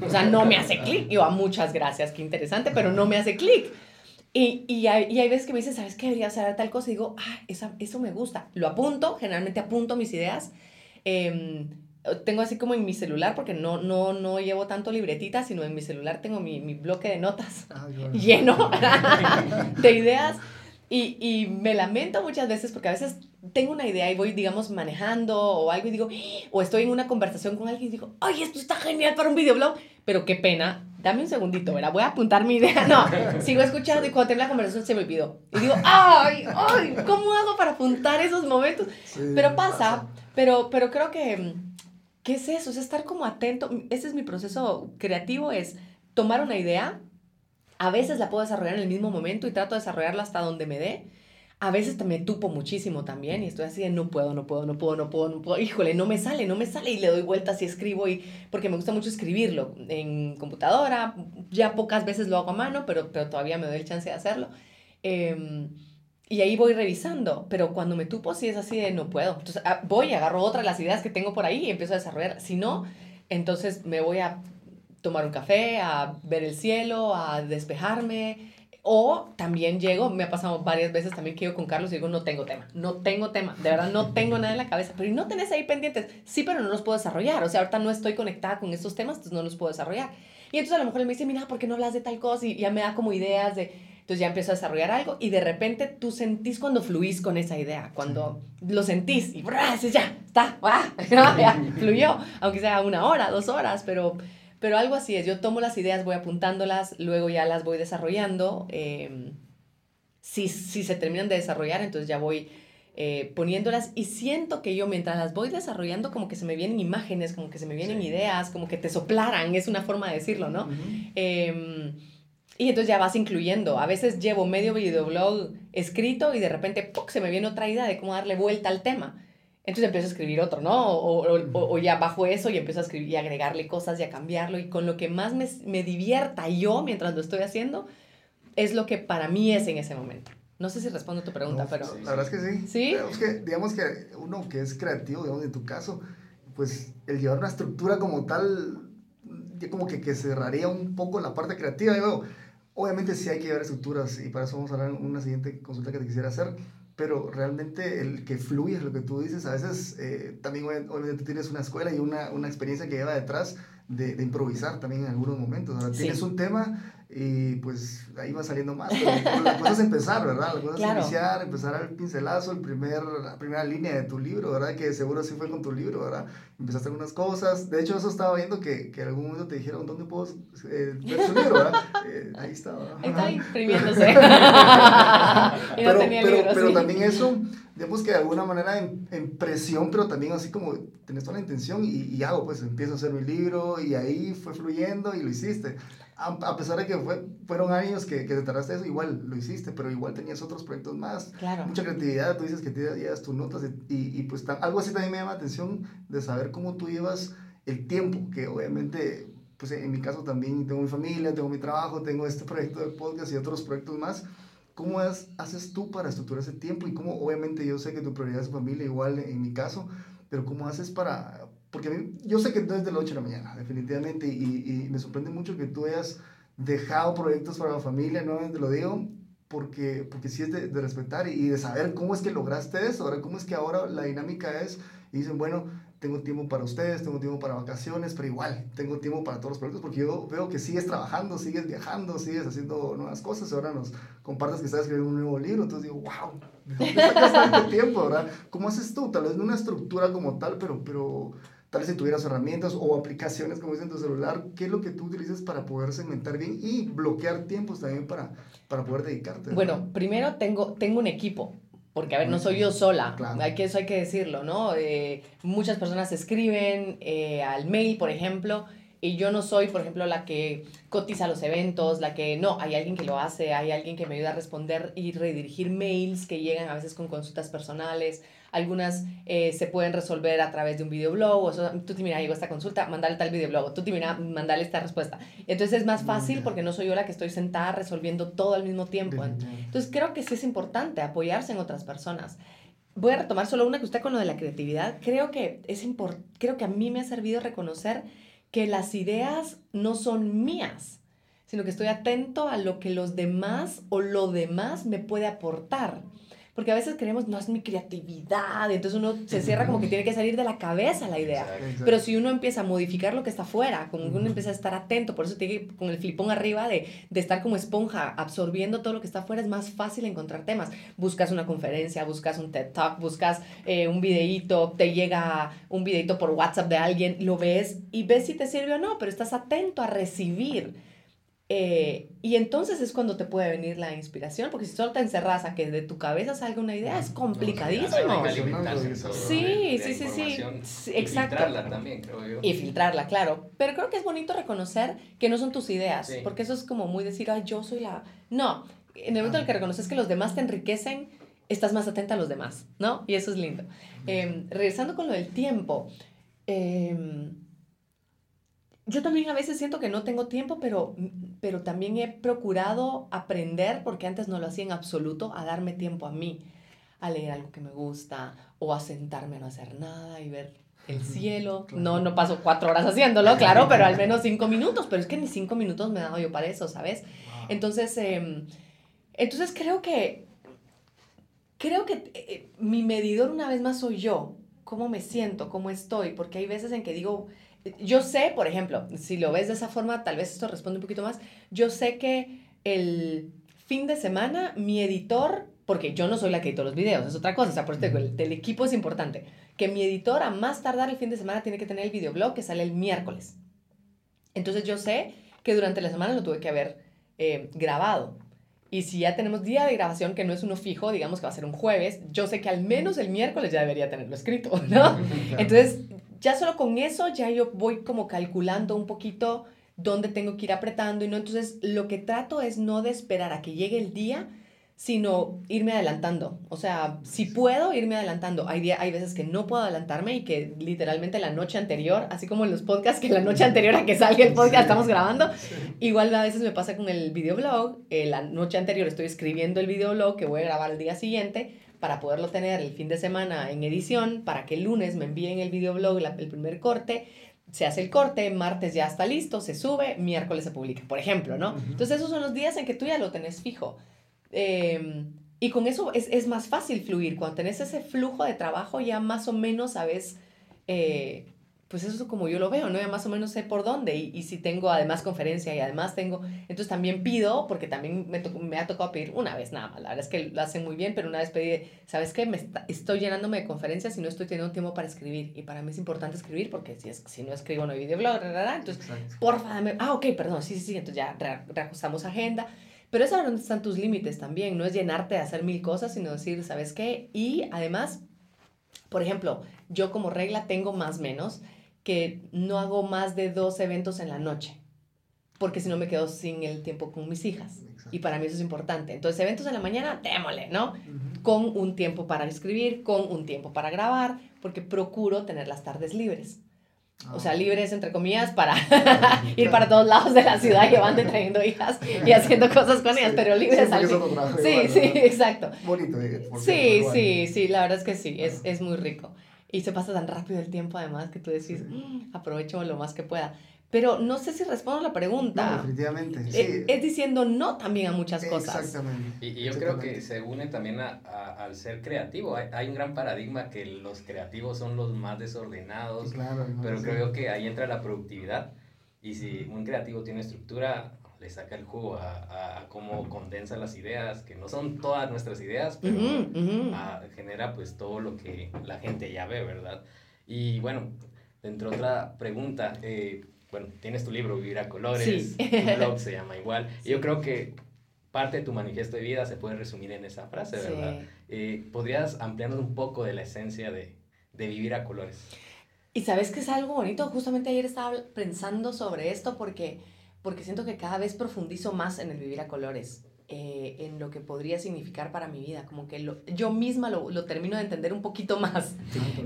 O sea, no me hace *laughs* clic. Yo, muchas gracias, qué interesante, pero no me hace clic. Y, y, hay, y hay veces que me dicen, ¿sabes qué? Debería hacer tal cosa. Y digo, ah, esa, eso me gusta. Lo apunto, generalmente apunto mis ideas. Eh, tengo así como en mi celular, porque no, no, no llevo tanto libretita, sino en mi celular tengo mi, mi bloque de notas Ah, *laughs* lleno *laughs* de ideas. Y, y me lamento muchas veces porque a veces tengo una idea y voy, digamos, manejando o algo y digo, "Ah", o estoy en una conversación con alguien y digo, ay, esto está genial para un videoblog, pero qué pena, dame un segundito, ¿verdad? Voy a apuntar mi idea. No, sigo escuchando y cuando termina la conversación se me olvidó. Y digo, ay, ay, ¿cómo hago para apuntar esos momentos? Sí, Pero pasa, pero, pero creo que, ¿qué es eso? Es estar como atento. Ese es mi proceso creativo, es tomar una idea, a veces la puedo desarrollar en el mismo momento y trato de desarrollarla hasta donde me dé. A veces me tupo muchísimo también y estoy así de no puedo, no puedo, no puedo, no puedo, no puedo. Híjole, no me sale, no me sale y le doy vueltas y escribo y porque me gusta mucho escribirlo en computadora. Ya pocas veces lo hago a mano, pero, pero todavía me doy el chance de hacerlo. Em, y ahí voy revisando, pero cuando me tupo sí es así de no puedo. Entonces ah, voy agarro otra de las ideas que tengo por ahí y empiezo a desarrollar. Si no, entonces me voy a tomar un café, a ver el cielo, a despejarme. O también llego, me ha pasado varias veces también que yo con Carlos y digo, no tengo tema, no tengo tema, de verdad no tengo nada en la cabeza, pero ¿y no tenés ahí pendientes? Sí, pero no los puedo desarrollar, o sea, ahorita no estoy conectada con estos temas, entonces no los puedo desarrollar. Y entonces a lo mejor él me dice, mira, ¿por qué no hablas de tal cosa? Y ya me da como ideas de, entonces ya empiezo a desarrollar algo y de repente tú sentís cuando fluís con esa idea, cuando lo sentís y ¡bra! dices, ya, está, ¡ah! *laughs* ya, fluyó, aunque sea una hora, dos horas, pero, pero algo así es, yo tomo las ideas, voy apuntándolas, luego ya las voy desarrollando, eh, si, si se terminan de desarrollar, entonces ya voy eh, poniéndolas y siento que yo mientras las voy desarrollando como que se me vienen imágenes, como que se me vienen Sí. ideas, como que te soplaran, es una forma de decirlo, ¿no? Eh, y entonces ya vas incluyendo. A veces llevo medio videoblog escrito y de repente ¡puc! se me viene otra idea de cómo darle vuelta al tema. Entonces empiezo a escribir otro, ¿no? O, o, o- o ya bajo eso y empiezo a escribir y agregarle cosas y a cambiarlo. Y con lo que más me, me divierta yo mientras lo estoy haciendo es lo que para mí es en ese momento. No sé si respondo tu pregunta, No, pero... sí, La verdad es que sí. ¿Sí? Digamos que, digamos que uno que es creativo, digamos en tu caso, pues el llevar una estructura como tal, ya como que, que cerraría un poco la parte creativa. Obviamente sí hay que llevar estructuras y para eso vamos a hablar en una siguiente consulta que te quisiera hacer. Pero realmente el que fluye es lo que tú dices. A veces también también obvi- obviamente tienes una escuela y una, una experiencia que lleva detrás de, de improvisar también en algunos momentos. Tienes un tema y pues ahí va saliendo más. Pero, la cosa es empezar, ¿verdad? La cosa Claro. es iniciar, empezar al pincelazo, el primer, la primera línea de tu libro, ¿verdad? Que seguro sí fue con tu libro, ¿verdad? Empezaste algunas cosas. De hecho, eso estaba viendo que, que en algún momento te dijeron, ¿dónde puedo eh, ver su libro, ¿verdad? *laughs* Eh, ahí ¿verdad? Ahí está imprimiéndose. *laughs* y no pero, tenía pero, libro, pero sí. también eso, digamos que de alguna manera en, en presión, pero también así como tenés toda la intención y, y hago, pues empiezo a hacer mi libro y ahí fue fluyendo y lo hiciste. A, a pesar de que fue, fueron años que, que te tardaste eso, igual lo hiciste, pero igual tenías otros proyectos más. Claro. Mucha creatividad, tú dices que te llevas tus notas y, y, y pues ta- algo así también me llama la atención de saber cómo tú llevas el tiempo, que obviamente, pues en mi caso también tengo mi familia, tengo mi trabajo, tengo este proyecto de podcast y otros proyectos más. ¿Cómo es- haces tú para estructurar ese tiempo? Y cómo, obviamente, yo sé que tu prioridad es familia, igual en mi caso, pero ¿cómo haces para...? Porque a mí, yo sé que no es de la 8 de la mañana, definitivamente, y, y me sorprende mucho que tú hayas dejado proyectos para la familia, no te lo digo, porque, porque sí es de, de respetar y, y de saber cómo es que lograste eso, ahora cómo es que ahora la dinámica es, y dicen, bueno, tengo tiempo para ustedes, tengo tiempo para vacaciones, pero igual, tengo tiempo para todos los proyectos, porque yo veo que sigues trabajando, sigues viajando, sigues haciendo nuevas cosas, ahora nos compartes que estás escribiendo un nuevo libro, entonces digo, wow, ¿de dónde sacas tanto tiempo, verdad? ¿Cómo haces tú? Tal vez no una estructura como tal, pero, pero tal vez si tuvieras herramientas o aplicaciones, como dice en tu celular, ¿qué es lo que tú utilizas para poder segmentar bien y bloquear tiempos también para, para poder dedicarte? Bueno, primero tengo, tengo un equipo, porque a ver, no soy yo sola, Claro. hay que, eso hay que decirlo, ¿no? Eh, muchas personas escriben eh, al mail, por ejemplo, y yo no soy, por ejemplo, la que cotiza los eventos, la que no, hay alguien que lo hace, hay alguien que me ayuda a responder y redirigir mails que llegan a veces con consultas personales. Algunas eh, se pueden resolver a través de un videoblog, o sea, tú te mira, llegó esta consulta, mandale tal videoblog, tú te mira, mandale esta respuesta. Entonces es más fácil porque no soy yo la que estoy sentada resolviendo todo al mismo tiempo. Entonces creo que sí es importante apoyarse en otras personas. Voy a retomar solo una que usted con lo de la creatividad. Creo que es impor- creo que a mí me ha servido reconocer que las ideas no son mías, sino que estoy atento a lo que los demás o lo demás me puede aportar. Porque a veces creemos, no es mi creatividad, entonces uno se cierra como que tiene que salir de la cabeza la idea. Exacto. Pero si uno empieza a modificar lo que está afuera, como uno empieza a estar atento, por eso tiene que con el flipón arriba de, de estar como esponja, absorbiendo todo lo que está afuera, es más fácil encontrar temas. Buscas una conferencia, buscas un TED Talk, buscas eh, un videíto, te llega un videíto por WhatsApp de alguien, lo ves y ves si te sirve o no, pero estás atento a recibir. Eh, y entonces es cuando te puede venir la inspiración, porque si solo te encerras a que de tu cabeza salga una idea, es complicadísimo. Sí, de- de sí, sí, sí. y exacto. filtrarla también, creo yo. Y filtrarla, claro. Pero creo que es bonito reconocer que no son tus ideas, Sí. porque eso es como muy decir, ay, yo soy la... No, en el momento en el que reconoces que los demás te enriquecen, estás más atenta a los demás, ¿no? Y eso es lindo. Eh, regresando con lo del tiempo, eh, yo también a veces siento que no tengo tiempo, pero, pero también he procurado aprender, porque antes no lo hacía en absoluto, a darme tiempo a mí, a leer algo que me gusta o a sentarme a no hacer nada y ver el cielo. Claro. No, no paso cuatro horas haciéndolo, claro, pero al menos cinco *laughs* minutos, pero es que ni cinco minutos me he dado yo para eso, ¿sabes? Entonces, eh, entonces creo que, creo que eh, mi medidor una vez más soy yo, cómo me siento, cómo estoy, porque hay veces en que digo, yo sé, por ejemplo, si lo ves de esa forma, tal vez esto responde un poquito más, yo sé que el fin de semana mi editor, porque yo no soy la que edito los videos, es otra cosa, o sea, por eso digo, el, el equipo es importante, que mi editor a más tardar el fin de semana tiene que tener el videoblog que sale el miércoles. Entonces yo sé que durante la semana lo tuve que haber eh, grabado. Y si ya tenemos día de grabación que no es uno fijo, digamos que va a ser un jueves, yo sé que al menos el miércoles ya debería tenerlo escrito, ¿no? *laughs* Entonces, ya solo con eso ya yo voy como calculando un poquito dónde tengo que ir apretando y no. Entonces, lo que trato es no de esperar a que llegue el día, sino irme adelantando. O sea, si puedo, irme adelantando. Hay, día, hay veces que no puedo adelantarme y que literalmente la noche anterior, así como en los podcasts, que la noche anterior a que salga el podcast estamos grabando, igual a veces me pasa con el videoblog. Eh, la noche anterior estoy escribiendo el videoblog que voy a grabar el día siguiente para poderlo tener el fin de semana en edición, para que el lunes me envíen el videoblog, la, el primer corte, se hace el corte, martes ya está listo, se sube, miércoles se publica, por ejemplo, ¿no? Entonces esos son los días en que tú ya lo tenés fijo. Eh, y con eso es, es, más fácil fluir. Cuando tenés ese flujo de trabajo ya más o menos sabes, eh, pues eso es como yo lo veo, ¿no? Ya más o menos sé por dónde. Y, y si tengo además conferencia y además tengo, entonces también pido, porque también me, me ha tocado pedir una vez nada más. La verdad es que lo hacen muy bien, pero una vez pedí, ¿sabes qué? Me está, estoy llenándome de conferencias y no estoy teniendo tiempo para escribir. Y para mí es importante escribir porque si, es, si no escribo no hay videoblog, entonces, Exacto. porfa, dame, ah, ok, perdón, sí, sí, sí, entonces ya re- reajustamos agenda. Pero es a donde están tus límites también, no es llenarte de hacer mil cosas, sino decir, ¿sabes qué? Y además, por ejemplo, yo como regla tengo más menos que no hago más de dos eventos en la noche, porque si no me quedo sin el tiempo con mis hijas. Exacto. Y para mí eso es importante. Entonces, eventos en la mañana, démosle, ¿no? Con un tiempo para escribir, con un tiempo para grabar, porque procuro tener las tardes libres. O sea, Ah, libres entre comillas para *laughs* *laughs* ir para todos lados de la ciudad llevando y trayendo hijas y haciendo *laughs* cosas con ellas, Sí, pero sí, libres Sí, sí, ¿verdad? exacto. Bonito, eh, por Sí, sí, sí, la verdad es que sí, es, es muy rico. Y se pasa tan rápido el tiempo además que tú decís, Sí. "Mm, aprovecho lo más que pueda. Pero no sé si respondo a la No, pregunta. definitivamente. Eh, Sí. es diciendo no también a muchas cosas. Exactamente. Y, y yo creo exactamente. que se une también a- a- al ser creativo. Hay, hay un gran paradigma que los creativos son los más desordenados, Claro, no, pero creo yo que ahí entra la productividad. Y si un creativo tiene estructura, le saca el jugo a, a- a cómo condensa las ideas, que no son todas nuestras ideas, pero ah, genera pues todo lo que la gente ya ve, ¿verdad? Y bueno, dentro de otra pregunta, eh, bueno, tienes tu libro Vivir a Colores, Sí. tu blog *laughs* se llama igual, y yo creo que parte de tu manifiesto de vida se puede resumir en esa frase, ¿verdad? Sí. Eh, ¿Podrías ampliarnos un poco de la esencia de, de Vivir a Colores? Y sabes que es algo bonito, justamente ayer estaba pensando sobre esto porque, porque siento que cada vez profundizo más en el vivir a colores, eh, en lo que podría significar para mi vida, como que lo- yo misma lo, lo termino de entender un poquito más.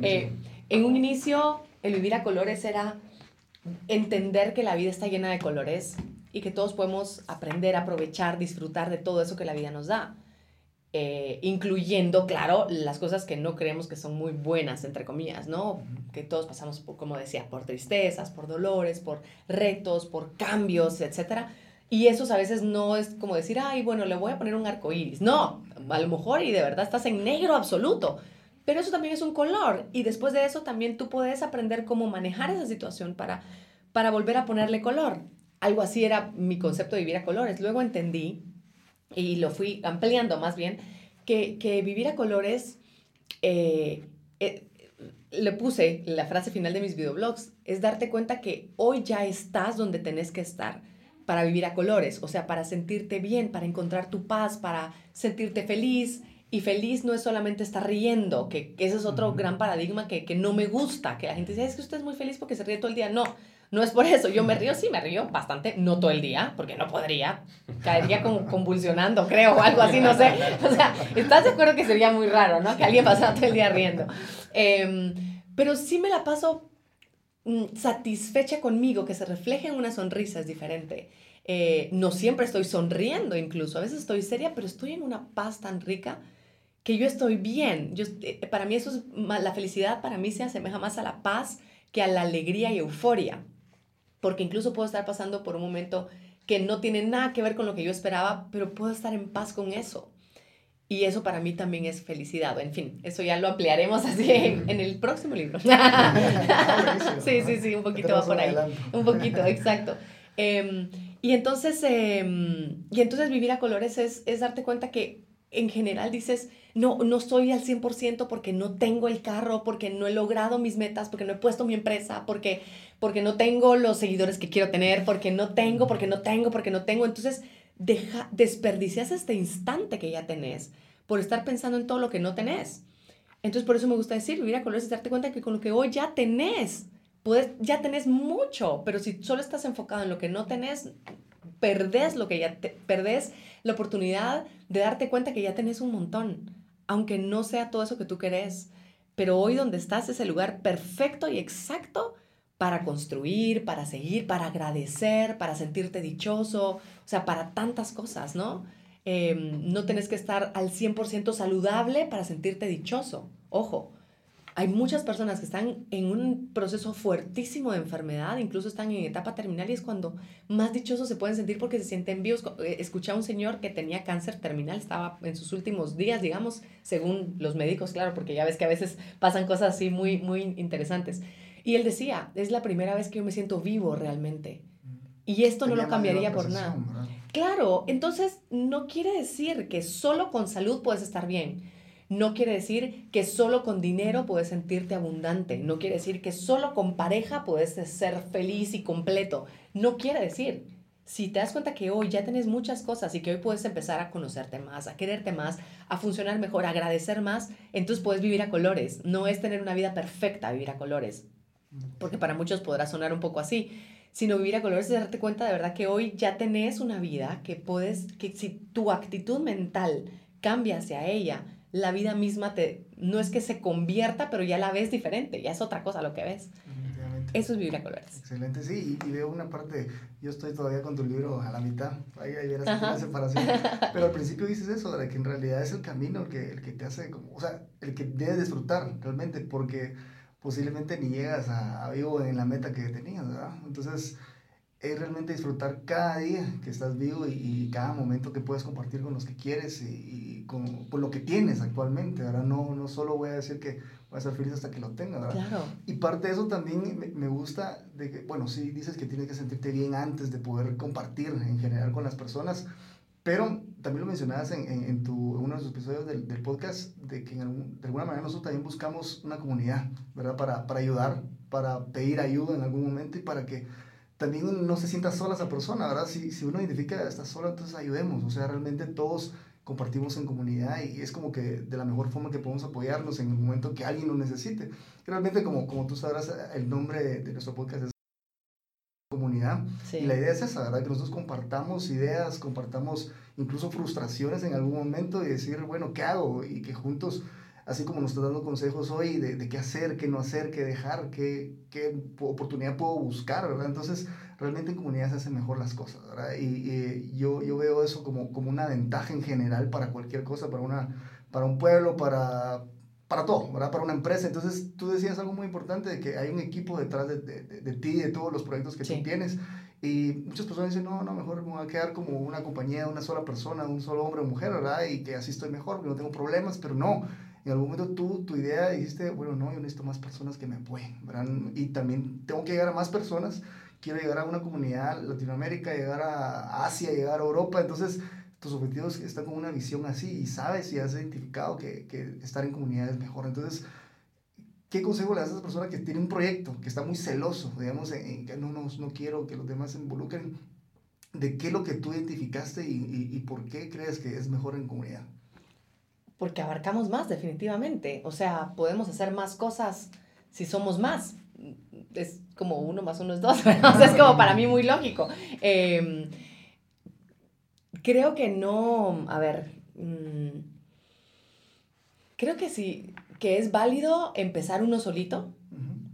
Eh, en un inicio, el vivir a colores era entender que la vida está llena de colores y que todos podemos aprender, aprovechar, disfrutar de todo eso que la vida nos da. Eh, incluyendo, claro, las cosas que no creemos que son muy buenas, entre comillas, ¿no? Que todos pasamos, por, como decía, por tristezas, por dolores, por retos, por cambios, etc. Y esos a veces no es como decir, ay, bueno, le voy a poner un arco iris. No, a lo mejor y de verdad estás en negro absoluto. Pero eso también es un color y después de eso también tú puedes aprender cómo manejar esa situación para, para volver a ponerle color. Algo así era mi concepto de vivir a colores. Luego entendí y lo fui ampliando más bien, que, que vivir a colores, eh, eh, le puse la frase final de mis videoblogs, es darte cuenta que hoy ya estás donde tenés que estar para vivir a colores, o sea, para sentirte bien, para encontrar tu paz, para sentirte feliz. Y feliz no es solamente estar riendo, que, que ese es otro gran paradigma que, que, no me gusta, que la gente dice, es que usted es muy feliz porque se ríe todo el día. No, no es por eso, yo me río, sí me río bastante, no todo el día, porque no podría, caería como convulsionando, creo, o algo así, no sé. O sea, ¿estás de acuerdo que sería muy raro, ¿no? Que alguien pasara todo el día riendo. Eh, pero sí me la paso mm, satisfecha conmigo, que se refleje en una sonrisa es diferente. Eh, no siempre estoy sonriendo incluso, a veces estoy seria, pero estoy en una paz tan rica que yo estoy bien. Yo, eh, para mí eso es, la felicidad para mí se asemeja más a la paz que a la alegría y euforia porque incluso puedo estar pasando por un momento que no tiene nada que ver con lo que yo esperaba, pero puedo estar en paz con eso. Y eso para mí también es felicidad. En fin, eso ya lo ampliaremos así en, el próximo libro. *laughs* sí, sí, sí, un poquito va por ahí. Un poquito, exacto. Em, y, entonces, em, y entonces vivir a colores es, es darte cuenta que en general dices, no, no estoy al 100% porque no tengo el carro, porque no he logrado mis metas, porque no he puesto mi empresa, porque, porque no tengo los seguidores que quiero tener, porque no tengo, porque no tengo, porque no tengo. Entonces, deja, desperdicias este instante que ya tenés por estar pensando en todo lo que no tenés. Entonces, por eso me gusta decir, vivir a colores y darte cuenta que con lo que hoy ya tenés, puedes, ya tenés mucho, pero si solo estás enfocado en lo que no tenés, perdés lo que ya te, perdés la oportunidad de darte cuenta que ya tenés un montón, aunque no sea todo eso que tú querés. Pero hoy donde estás es el lugar perfecto y exacto para construir, para seguir, para agradecer, para sentirte dichoso, o sea, para tantas cosas, ¿no? Em, no tenés que estar al 100% saludable para sentirte dichoso. Ojo, hay muchas personas que están en un proceso fuertísimo de enfermedad, incluso están en etapa terminal y es cuando más dichosos se pueden sentir porque se sienten vivos. Eh, escuché a un señor que tenía cáncer terminal, estaba en sus últimos días, digamos, según los médicos, claro, porque ya ves que a veces pasan cosas así muy, muy interesantes. Y él decía, es la primera vez que yo me siento vivo realmente. Y esto no lo cambiaría por nada. Claro, entonces no quiere decir que solo con salud puedes estar bien no quiere decir que solo con dinero puedes sentirte abundante. No quiere decir que solo con pareja puedes ser feliz y completo. No quiere decir. Si te das cuenta que hoy ya tienes muchas cosas y que hoy puedes empezar a conocerte más, a quererte más, a funcionar mejor, a agradecer más, entonces puedes vivir a colores. No es tener una vida perfecta vivir a colores, porque para muchos podrá sonar un poco así, sino vivir a colores es darte cuenta de verdad que hoy ya tenés una vida que puedes, que si tu actitud mental cambia hacia ella, la vida misma te, no es que se convierta, pero ya la ves diferente, ya es otra cosa lo que ves. Eso es vivir a colores. Excelente, sí, y, veo una parte, yo estoy todavía con tu libro a la mitad, ahí, ahí verás la separación, *laughs* pero al principio dices eso, de que en realidad es el camino el que, el que te hace, como, o sea, el que debes disfrutar realmente, porque posiblemente ni llegas a, a vivo en la meta que tenías, ¿verdad? Entonces, es realmente disfrutar cada día que estás vivo y, cada momento que puedes compartir con los que quieres y, con, lo que tienes actualmente, ¿verdad? No, no solo voy a decir que voy a ser feliz hasta que lo tenga, ¿verdad? Claro. Y parte de eso también me, me, gusta de que, bueno, sí dices que tienes que sentirte bien antes de poder compartir en general con las personas, pero también lo mencionabas en, en, en tu, uno de los episodios del, del podcast, de que en de alguna manera nosotros también buscamos una comunidad, ¿verdad? Para, para ayudar, para pedir ayuda en algún momento y para que también no se sienta sola esa persona, ¿verdad? Si, si uno identifica que está sola, entonces ayudemos. O sea, realmente todos compartimos en comunidad y es como que de la mejor forma que podemos apoyarnos en el momento que alguien lo necesite. Realmente, como, como tú sabrás, el nombre de, nuestro podcast es comunidad. Y la idea es esa, ¿verdad? Que nosotros compartamos ideas, compartamos incluso frustraciones en algún momento y decir, bueno, ¿qué hago? Y que juntos así como nos está dando consejos hoy de, de, qué hacer, qué no hacer, qué dejar, qué, qué oportunidad puedo buscar, ¿verdad? Entonces, realmente en comunidad se hacen mejor las cosas, ¿verdad? Y, yo, yo veo eso como, como una ventaja en general para cualquier cosa, para, una, para un pueblo, para, para todo, ¿verdad? Para una empresa. Entonces, tú decías algo muy importante de que hay un equipo detrás de, de, de ti, de todos los proyectos que tú tienes. Y muchas personas dicen, no, no, mejor me voy a quedar como una compañía de una sola persona, un solo hombre o mujer, ¿verdad? Y que así estoy mejor, que no tengo problemas, pero no. En algún momento tú, tu idea dijiste, bueno, no, yo necesito más personas que me apoyen, ¿verdad? Y también tengo que llegar a más personas, quiero llegar a una comunidad Latinoamérica, llegar a Asia, llegar a Europa, entonces tus objetivos están con una visión así y sabes y has identificado que, que estar en comunidad es mejor. Entonces, ¿qué consejo le das a esa persona que tiene un proyecto, que está muy celoso, digamos, en, que no, no, no, quiero que los demás se involucren? ¿De qué es lo que tú identificaste y, y, y, por qué crees que es mejor en comunidad? Porque abarcamos más, definitivamente. O sea, podemos hacer más cosas si somos más. Es como uno más uno es dos. *laughs* o sea, es como para mí muy lógico. Eh, creo que no, a ver, mmm, creo que sí, que es válido empezar uno solito,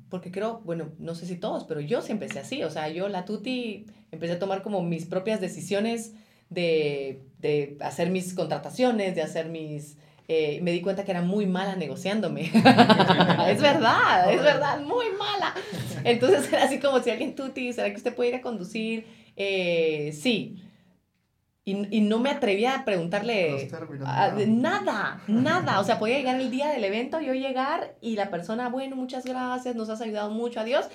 porque creo, bueno, no sé si todos, pero yo sí empecé así, o sea, yo la tuti empecé a tomar como mis propias decisiones de, de hacer mis contrataciones, de hacer mis... Eh, me di cuenta que era muy mala negociándome. *laughs* es verdad, es verdad, muy mala. Entonces era así como si alguien tuti, ¿será que usted puede ir a conducir? Eh, sí. Y, y, no me atrevía a preguntarle a, nada, nada. O sea, podía llegar el día del evento, yo llegar y la persona, bueno, muchas gracias, nos has ayudado mucho, adiós.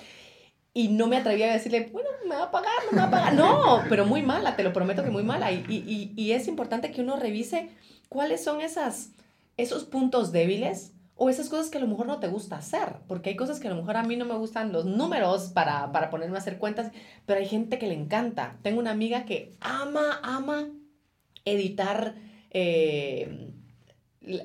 Y no me atrevía a decirle, bueno, me va a pagar, no me va a pagar. No, pero muy mala, te lo prometo que muy mala. Y, y, y es importante que uno revise cuáles son esas, esos puntos débiles o esas cosas que a lo mejor no te gusta hacer, porque hay cosas que a lo mejor a mí no me gustan los números para, para ponerme a hacer cuentas, pero hay gente que le encanta. Tengo una amiga que ama, ama editar eh,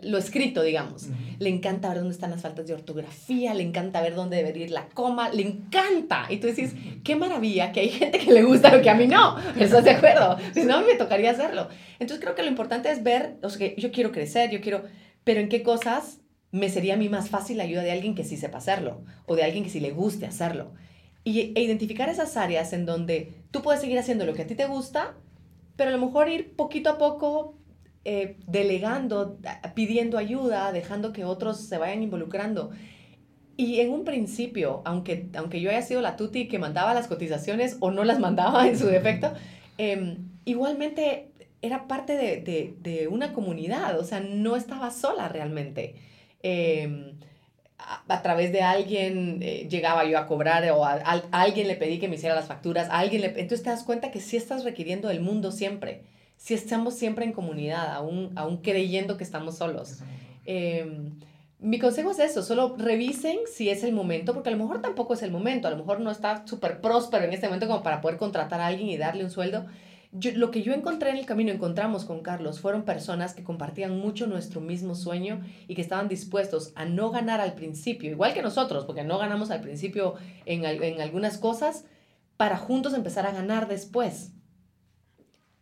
lo escrito, digamos. Uh -huh. Le encanta ver dónde están las faltas de ortografía, le encanta ver dónde debe ir la coma, le encanta. Y tú dices, qué maravilla que hay gente que le gusta lo que a mí no. ¿Estás de acuerdo? Si no, a mí me tocaría hacerlo. Entonces creo que lo importante es ver, o sea, yo quiero crecer, yo quiero, pero en qué cosas me sería a mí más fácil la ayuda de alguien que sí sepa hacerlo o de alguien que sí le guste hacerlo. Y, e identificar esas áreas en donde tú puedes seguir haciendo lo que a ti te gusta, pero a lo mejor ir poquito a poco eh, delegando, pidiendo ayuda, dejando que otros se vayan involucrando. Y en un principio, aunque, aunque yo haya sido la tuti que mandaba las cotizaciones o no las mandaba en su defecto, eh, igualmente era parte de, de, de, una comunidad, o sea, no estaba sola realmente eh, a, través de alguien eh, llegaba yo a cobrar o a, alguien le pedí que me hiciera las facturas, a alguien le... Entonces te das cuenta que sí estás requiriendo del mundo siempre, si estamos siempre en comunidad, aún, aún creyendo que estamos solos. Eh, mi consejo es eso, solo revisen si es el momento, porque a lo mejor tampoco es el momento, a lo mejor no está súper próspero en este momento como para poder contratar a alguien y darle un sueldo, yo, lo que yo encontré en el camino, encontramos con Carlos, fueron personas que compartían mucho nuestro mismo sueño y que estaban dispuestos a no ganar al principio, igual que nosotros, porque no ganamos al principio en, en algunas cosas, para juntos empezar a ganar después.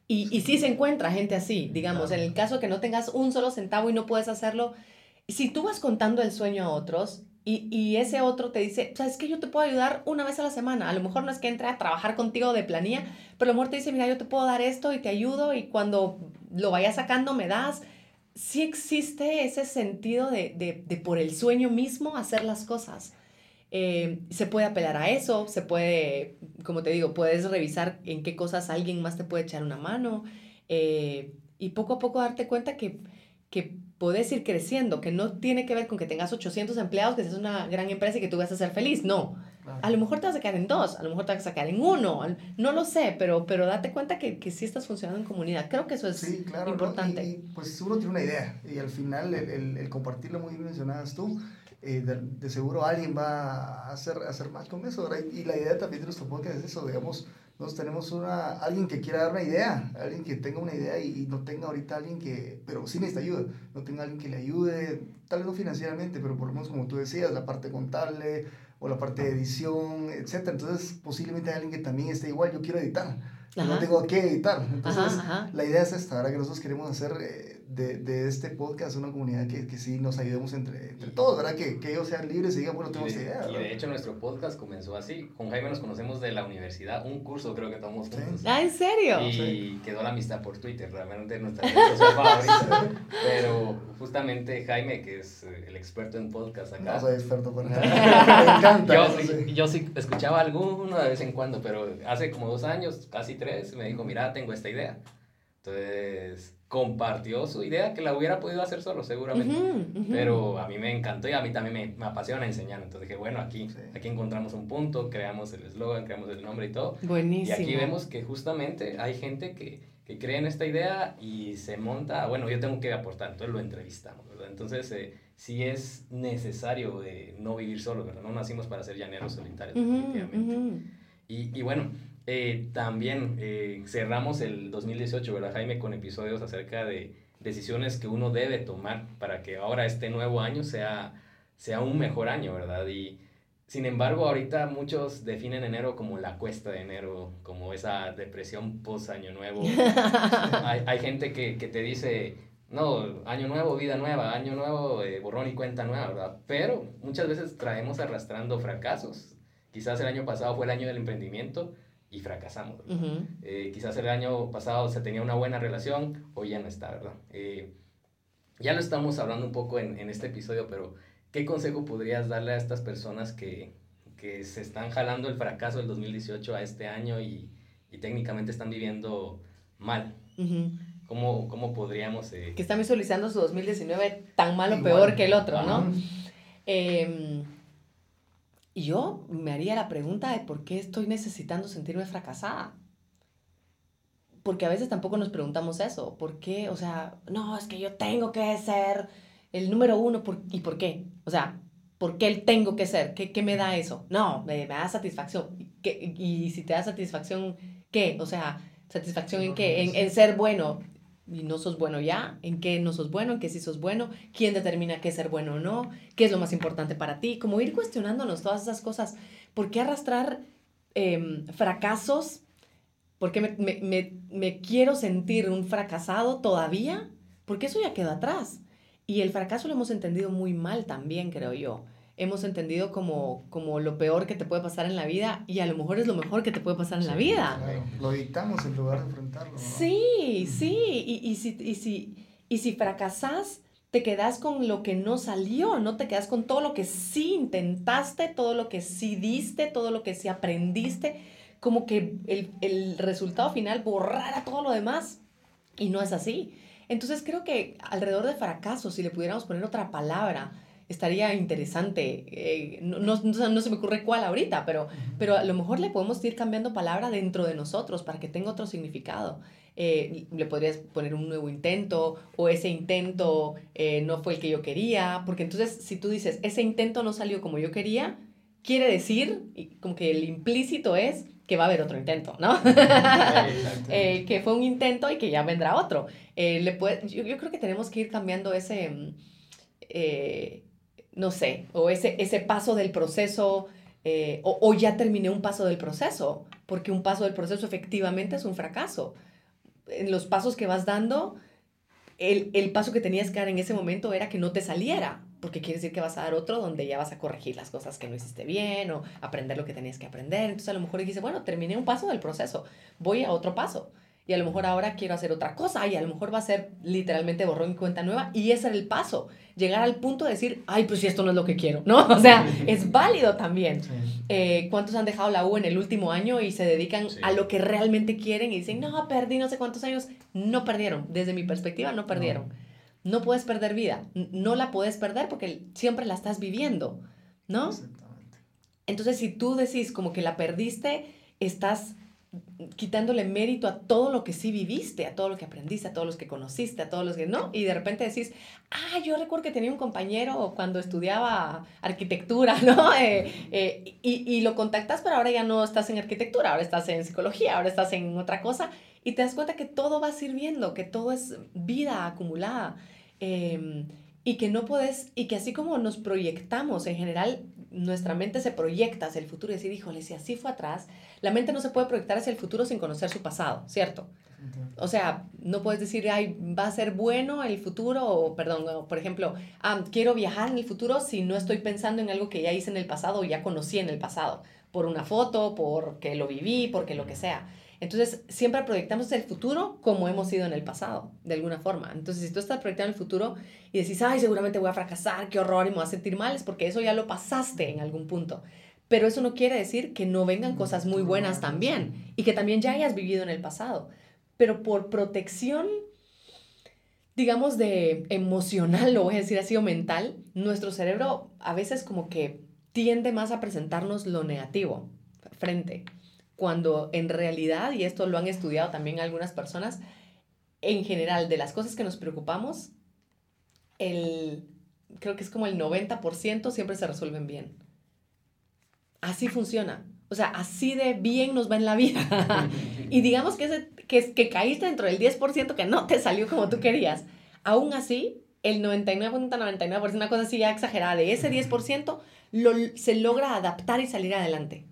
Y, y sí se encuentra gente así, digamos, en el caso que no tengas un solo centavo y no puedes hacerlo, si tú vas contando el sueño a otros, y, y, ese otro te dice, sabes que yo te puedo ayudar una vez a la semana. A lo mejor no es que entre a trabajar contigo de planilla, pero a lo mejor te dice, mira, yo te puedo dar esto y te ayudo y cuando lo vayas sacando me das. Sí existe ese sentido de, de, de por el sueño mismo hacer las cosas. Eh, se puede apelar a eso, se puede, como te digo, puedes revisar en qué cosas alguien más te puede echar una mano eh, y poco a poco darte cuenta que, que podés ir creciendo, que no tiene que ver con que tengas 800 empleados, que seas una gran empresa y que tú vas a ser feliz, no. A lo mejor te vas a quedar en dos, a lo mejor te vas a quedar en uno, no lo sé, pero, pero date cuenta que, que sí estás funcionando en comunidad. Creo que eso es sí, claro, importante. ¿no? Y, y, pues uno tiene una idea y al final el, el, el compartirlo muy bien mencionadas tú, eh, de, de, seguro alguien va a hacer, a hacer más con eso, ¿verdad? Y la idea también de nuestro podcast es eso, digamos, nosotros tenemos una, alguien que quiera dar una idea, alguien que tenga una idea y, y, no tenga ahorita alguien que, pero sí necesita ayuda, no tenga alguien que le ayude, tal vez no financieramente, pero por lo menos como tú decías, la parte contable o la parte de edición, etc. Entonces posiblemente hay alguien que también esté igual, yo quiero editar, no tengo que editar. Entonces ajá, ajá. la idea es esta, ¿verdad? Que nosotros queremos hacer eh, de, de, este podcast una comunidad que, que sí nos ayudemos entre, entre todos, ¿verdad? Que, que, ellos sean libres y digan, bueno, tengo esta idea. ¿verdad? Y de hecho nuestro podcast comenzó así. Con Jaime nos conocemos de la universidad, un curso creo que tomamos juntos. Sí. Ah, ¿en serio? Y sí. quedó la amistad por Twitter, realmente nuestra red favorita. *laughs* Pero justamente Jaime, que es eh, el experto en podcast acá. No soy experto por *laughs* nada. Me encanta. Yo, eso, sí. yo sí escuchaba alguno de vez en cuando, pero hace como dos años, casi tres, me dijo, mira, tengo esta idea. Entonces, compartió su idea que la hubiera podido hacer solo, seguramente. Ujú, ujú. Pero a mí me encantó y a mí también me, me apasiona enseñar. Entonces dije, bueno, aquí, Sí. aquí encontramos un punto, creamos el eslogan, creamos el nombre y todo. Y Buenísimo. aquí vemos que justamente hay gente que, que cree en esta idea y se monta, bueno, yo tengo que aportar, entonces lo entrevistamos, ¿verdad? Entonces, eh, sí es necesario eh, no vivir solo, ¿verdad? No nacimos para ser llaneros solitarios, Ujú, definitivamente. ujú. Y, y bueno, eh, también eh, cerramos el 2018, ¿verdad, Jaime? Con episodios acerca de decisiones que uno debe tomar para que ahora este nuevo año sea, sea un mejor año, ¿verdad? Y sin embargo, ahorita muchos definen enero como la cuesta de enero, como esa depresión post año nuevo. *laughs* hay, hay gente que, que te dice, no, año nuevo, vida nueva, año nuevo, eh, borrón y cuenta nueva, ¿verdad? Pero muchas veces traemos arrastrando fracasos. Quizás el año pasado fue el año del emprendimiento y fracasamos. ¿verdad? Ujú. Eh, quizás el año pasado se tenía una buena relación, hoy ya no está, ¿verdad? Eh, ya lo estamos hablando un poco en, en este episodio, pero ¿qué consejo podrías darle a estas personas que, que se están jalando el fracaso del 2018 a este año y, y técnicamente están viviendo mal? Ujú. ¿Cómo, cómo podríamos... eh, Que están visualizando su 2019 tan malo o peor que el otro, ¿no? Ajá. Eh, y yo me haría la pregunta de por qué estoy necesitando sentirme fracasada. Porque a veces tampoco nos preguntamos eso. ¿Por qué? O sea, no, es que yo tengo que ser el número uno. ¿por- ¿Y por qué? O sea, ¿por qué el tengo que ser? ¿Qué, qué me da eso? No, me, me da satisfacción. ¿Y qué- y si te da satisfacción, ¿qué? O sea, ¿satisfacción en qué? En, en ser bueno. Y no sos bueno ya. ¿En qué no sos bueno? ¿En qué sí sos bueno? ¿Quién determina qué ser bueno o no? ¿Qué es lo más importante para ti? Como ir cuestionándonos todas esas cosas. ¿Por qué arrastrar em, fracasos? ¿Por qué me- me- me quiero sentir un fracasado todavía? Porque eso ya quedó atrás. Y el fracaso lo hemos entendido muy mal también, creo yo. Hemos entendido como, como lo peor que te puede pasar en la vida y a lo mejor es lo mejor que te puede pasar en la vida. Claro, Lo dictamos en lugar de enfrentarlo. ¿no? Sí, sí. Y, y, si, y, si, y si fracasas, te quedas con lo que no salió, no te quedas con todo lo que sí intentaste, todo lo que sí diste, todo lo que sí aprendiste, como que el, el resultado final borrara todo lo demás. Y no es así. Entonces creo que alrededor de fracaso, si le pudiéramos poner otra palabra, estaría interesante. Eh, no, no, no- se me ocurre cuál ahorita, pero, pero a lo mejor le podemos ir cambiando palabra dentro de nosotros para que tenga otro significado. Eh, le podrías poner un nuevo intento o ese intento eh, no fue el que yo quería, porque entonces si tú dices, ese intento no salió como yo quería, quiere decir, y como que el implícito es que va a haber otro intento, ¿no? *laughs* Eh, que fue un intento y que ya vendrá otro. Eh, le puede, yo, yo creo que tenemos que ir cambiando ese, mm, eh, no sé, o ese, ese paso del proceso, eh, o, o ya terminé un paso del proceso, porque un paso del proceso efectivamente es un fracaso. En los pasos que vas dando, el, el paso que tenías que dar en ese momento era que no te saliera, porque quiere decir que vas a dar otro donde ya vas a corregir las cosas que no hiciste bien o aprender lo que tenías que aprender. Entonces a lo mejor dijiste, bueno, terminé un paso del proceso, voy a otro paso. Y a lo mejor ahora quiero hacer otra cosa y a lo mejor va a ser literalmente borrón y cuenta nueva y ese era el paso, llegar al punto de decir, ay, pues si esto no es lo que quiero, ¿no? *laughs* O sea, es válido también. Sí. Eh, ¿Cuántos han dejado la U en el último año y se dedican Sí. a lo que realmente quieren y dicen, no, perdí no sé cuántos años? No perdieron. Desde mi perspectiva, no perdieron. No puedes perder vida. No la puedes perder porque siempre la estás viviendo, ¿no? Exactamente. Entonces, si tú decís como que la perdiste, estás quitándole mérito a todo lo que sí viviste, a todo lo que aprendiste, a todos los que conociste, a todos los que no, y de repente decís, ah, yo recuerdo que tenía un compañero cuando estudiaba arquitectura, *laughs* ¿no? Eh, eh, y, y lo contactas, pero ahora ya no estás en arquitectura, ahora estás en psicología, ahora estás en otra cosa, y te das cuenta que todo va sirviendo, que todo es vida acumulada. eh, y que no puedes, y que así como nos proyectamos en general, nuestra mente se proyecta hacia el futuro y decir, híjole, si así fue atrás, la mente no se puede proyectar hacia el futuro sin conocer su pasado, ¿cierto? O sea, no puedes decir, ay, va a ser bueno el futuro, o perdón, o, por ejemplo, ah, quiero viajar en el futuro si no estoy pensando en algo que ya hice en el pasado o ya conocí en el pasado, por una foto, porque lo viví, porque lo que sea. Entonces, siempre proyectamos el futuro como hemos sido en el pasado, de alguna forma. Entonces, si tú estás proyectando el futuro y decís, ay, seguramente voy a fracasar, qué horror y me voy a sentir mal, es porque eso ya lo pasaste en algún punto. Pero eso no quiere decir que no vengan cosas muy buenas también y que también ya hayas vivido en el pasado. Pero por protección, digamos, de emocional, *laughs* lo voy a decir así, o mental, nuestro cerebro a veces como que tiende más a presentarnos lo negativo frente, cuando en realidad, y esto lo han estudiado también algunas personas, en general, de las cosas que nos preocupamos, el, creo que es como el 90% siempre se resuelven bien. Así funciona. O sea, así de bien nos va en la vida. *laughs* y digamos que, ese, que, que caíste dentro del 10% que no te salió como tú querías. Aún así, el 99.99%, ,99%, una cosa así ya exagerada, de ese 10%, lo, se logra adaptar y salir adelante.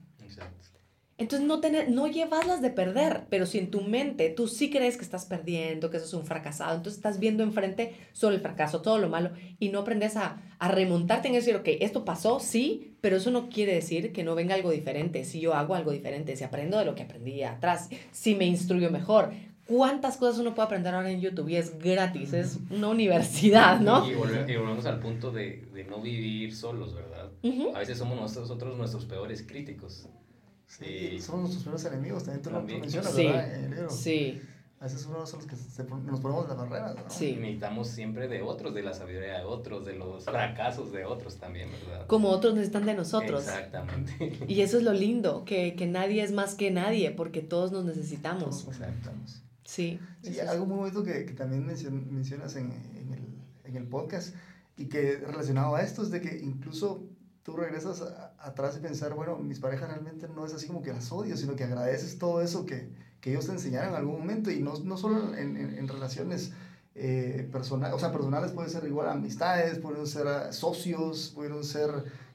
Entonces no, tener, no llevaslas de perder, pero si en tu mente tú sí crees que estás perdiendo, que eso es un fracasado, entonces estás viendo enfrente solo el fracaso, todo lo malo, y no aprendes a, a remontarte en decir, ok, esto pasó, sí, pero eso no quiere decir que no venga algo diferente, si yo hago algo diferente, si aprendo de lo que aprendí atrás, si me instruyo mejor. ¿Cuántas cosas uno puede aprender ahora en YouTube? Y es gratis, es una universidad, ¿no? Y, volvemos al punto de, de, no vivir solos, ¿verdad? A veces somos nosotros nuestros peores críticos. Sí. Somos nuestros primeros enemigos, también tú lo mencionas, sí. ¿verdad? Sí. A veces uno son los que nos ponemos las barreras, ¿no? Sí. Necesitamos siempre de otros, de la sabiduría de otros, de los fracasos de otros también, ¿verdad? Como otros necesitan de nosotros. Exactamente. Y eso es lo lindo, que, que nadie es más que nadie, porque todos nos necesitamos. Todos nos necesitamos. Sí. sí algo muy bonito que, que también mencionas en, en, el, en el podcast y que relacionado a esto es de que incluso tú regresas atrás y pensar, bueno, mis parejas realmente no es así como que las odio, sino que agradeces todo eso que, que ellos te enseñaron en algún momento y no, no solo en, en, relaciones eh, personales, o sea, personales pueden ser igual amistades, pueden ser ah, socios, pueden ser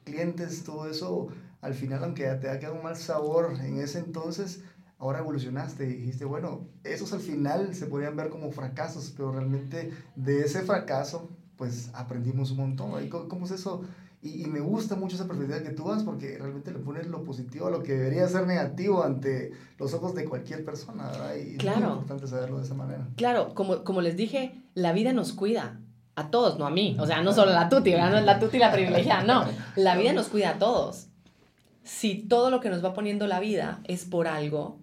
clientes, todo eso, al final, aunque te ha quedado un mal sabor en ese entonces, ahora evolucionaste y dijiste, bueno, esos al final se podrían ver como fracasos, pero realmente de ese fracaso, pues aprendimos un montón. ¿Cómo es eso? Y, me gusta mucho esa perspectiva que tú das porque realmente le pones lo positivo a lo que debería ser negativo ante los ojos de cualquier persona, ¿verdad? Y claro. es muy importante saberlo de esa manera. Claro, como, como les dije, la vida nos cuida. A todos, no a mí. O sea, no solo la tuti, ¿verdad? No es la tuti la privilegiada, no. *laughs* La vida nos cuida a todos. Si todo lo que nos va poniendo la vida es por algo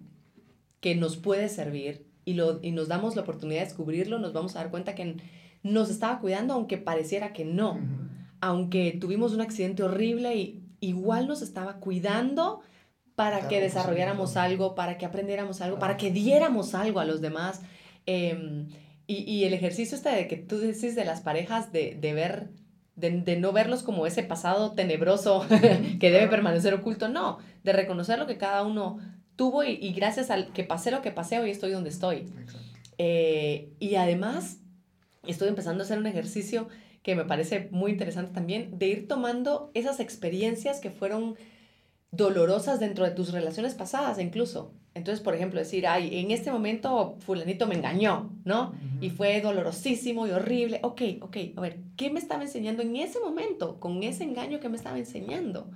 que nos puede servir y, lo, y nos damos la oportunidad de descubrirlo, nos vamos a dar cuenta que nos estaba cuidando aunque pareciera que no aunque tuvimos un accidente horrible, y igual nos estaba cuidando para que desarrolláramos algo, para que aprendiéramos algo, para que diéramos algo a los demás. Em, y, el ejercicio este de que tú decís de las parejas, de, ver, de, no verlos como ese pasado tenebroso *laughs* que debe permanecer oculto, no, de reconocer lo que cada uno tuvo y, gracias al que pasé lo que pasé, hoy estoy donde estoy. Eh, y además, estoy empezando a hacer un ejercicio que me parece muy interesante también, de ir tomando esas experiencias que fueron dolorosas dentro de tus relaciones pasadas incluso. Entonces, por ejemplo, decir, ay, en este momento fulanito me engañó, ¿no? Y fue dolorosísimo y horrible. Ok, ok, a ver, ¿qué me estaba enseñando en ese momento con ese engaño que me estaba enseñando?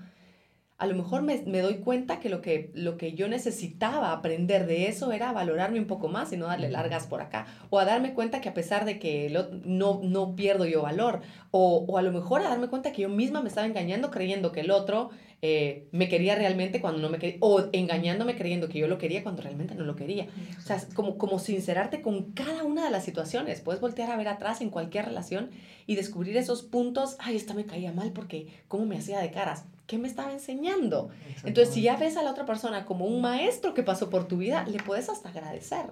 A lo mejor me, doy cuenta que lo, que lo que yo necesitaba aprender de eso era valorarme un poco más y no darle largas por acá. O a darme cuenta que a pesar de que no, no pierdo yo valor. O, o, a lo mejor a darme cuenta que yo misma me estaba engañando creyendo que el otro eh, me quería realmente cuando no me quería, o engañándome creyendo que yo lo quería cuando realmente no lo quería. O sea, como, como sincerarte con cada una de las situaciones. Puedes voltear a ver atrás en cualquier relación y descubrir esos puntos, ay, esta me caía mal porque cómo me hacía de caras, ¿qué me estaba enseñando? Entonces, si ya ves a la otra persona como un maestro que pasó por tu vida, le puedes hasta agradecer.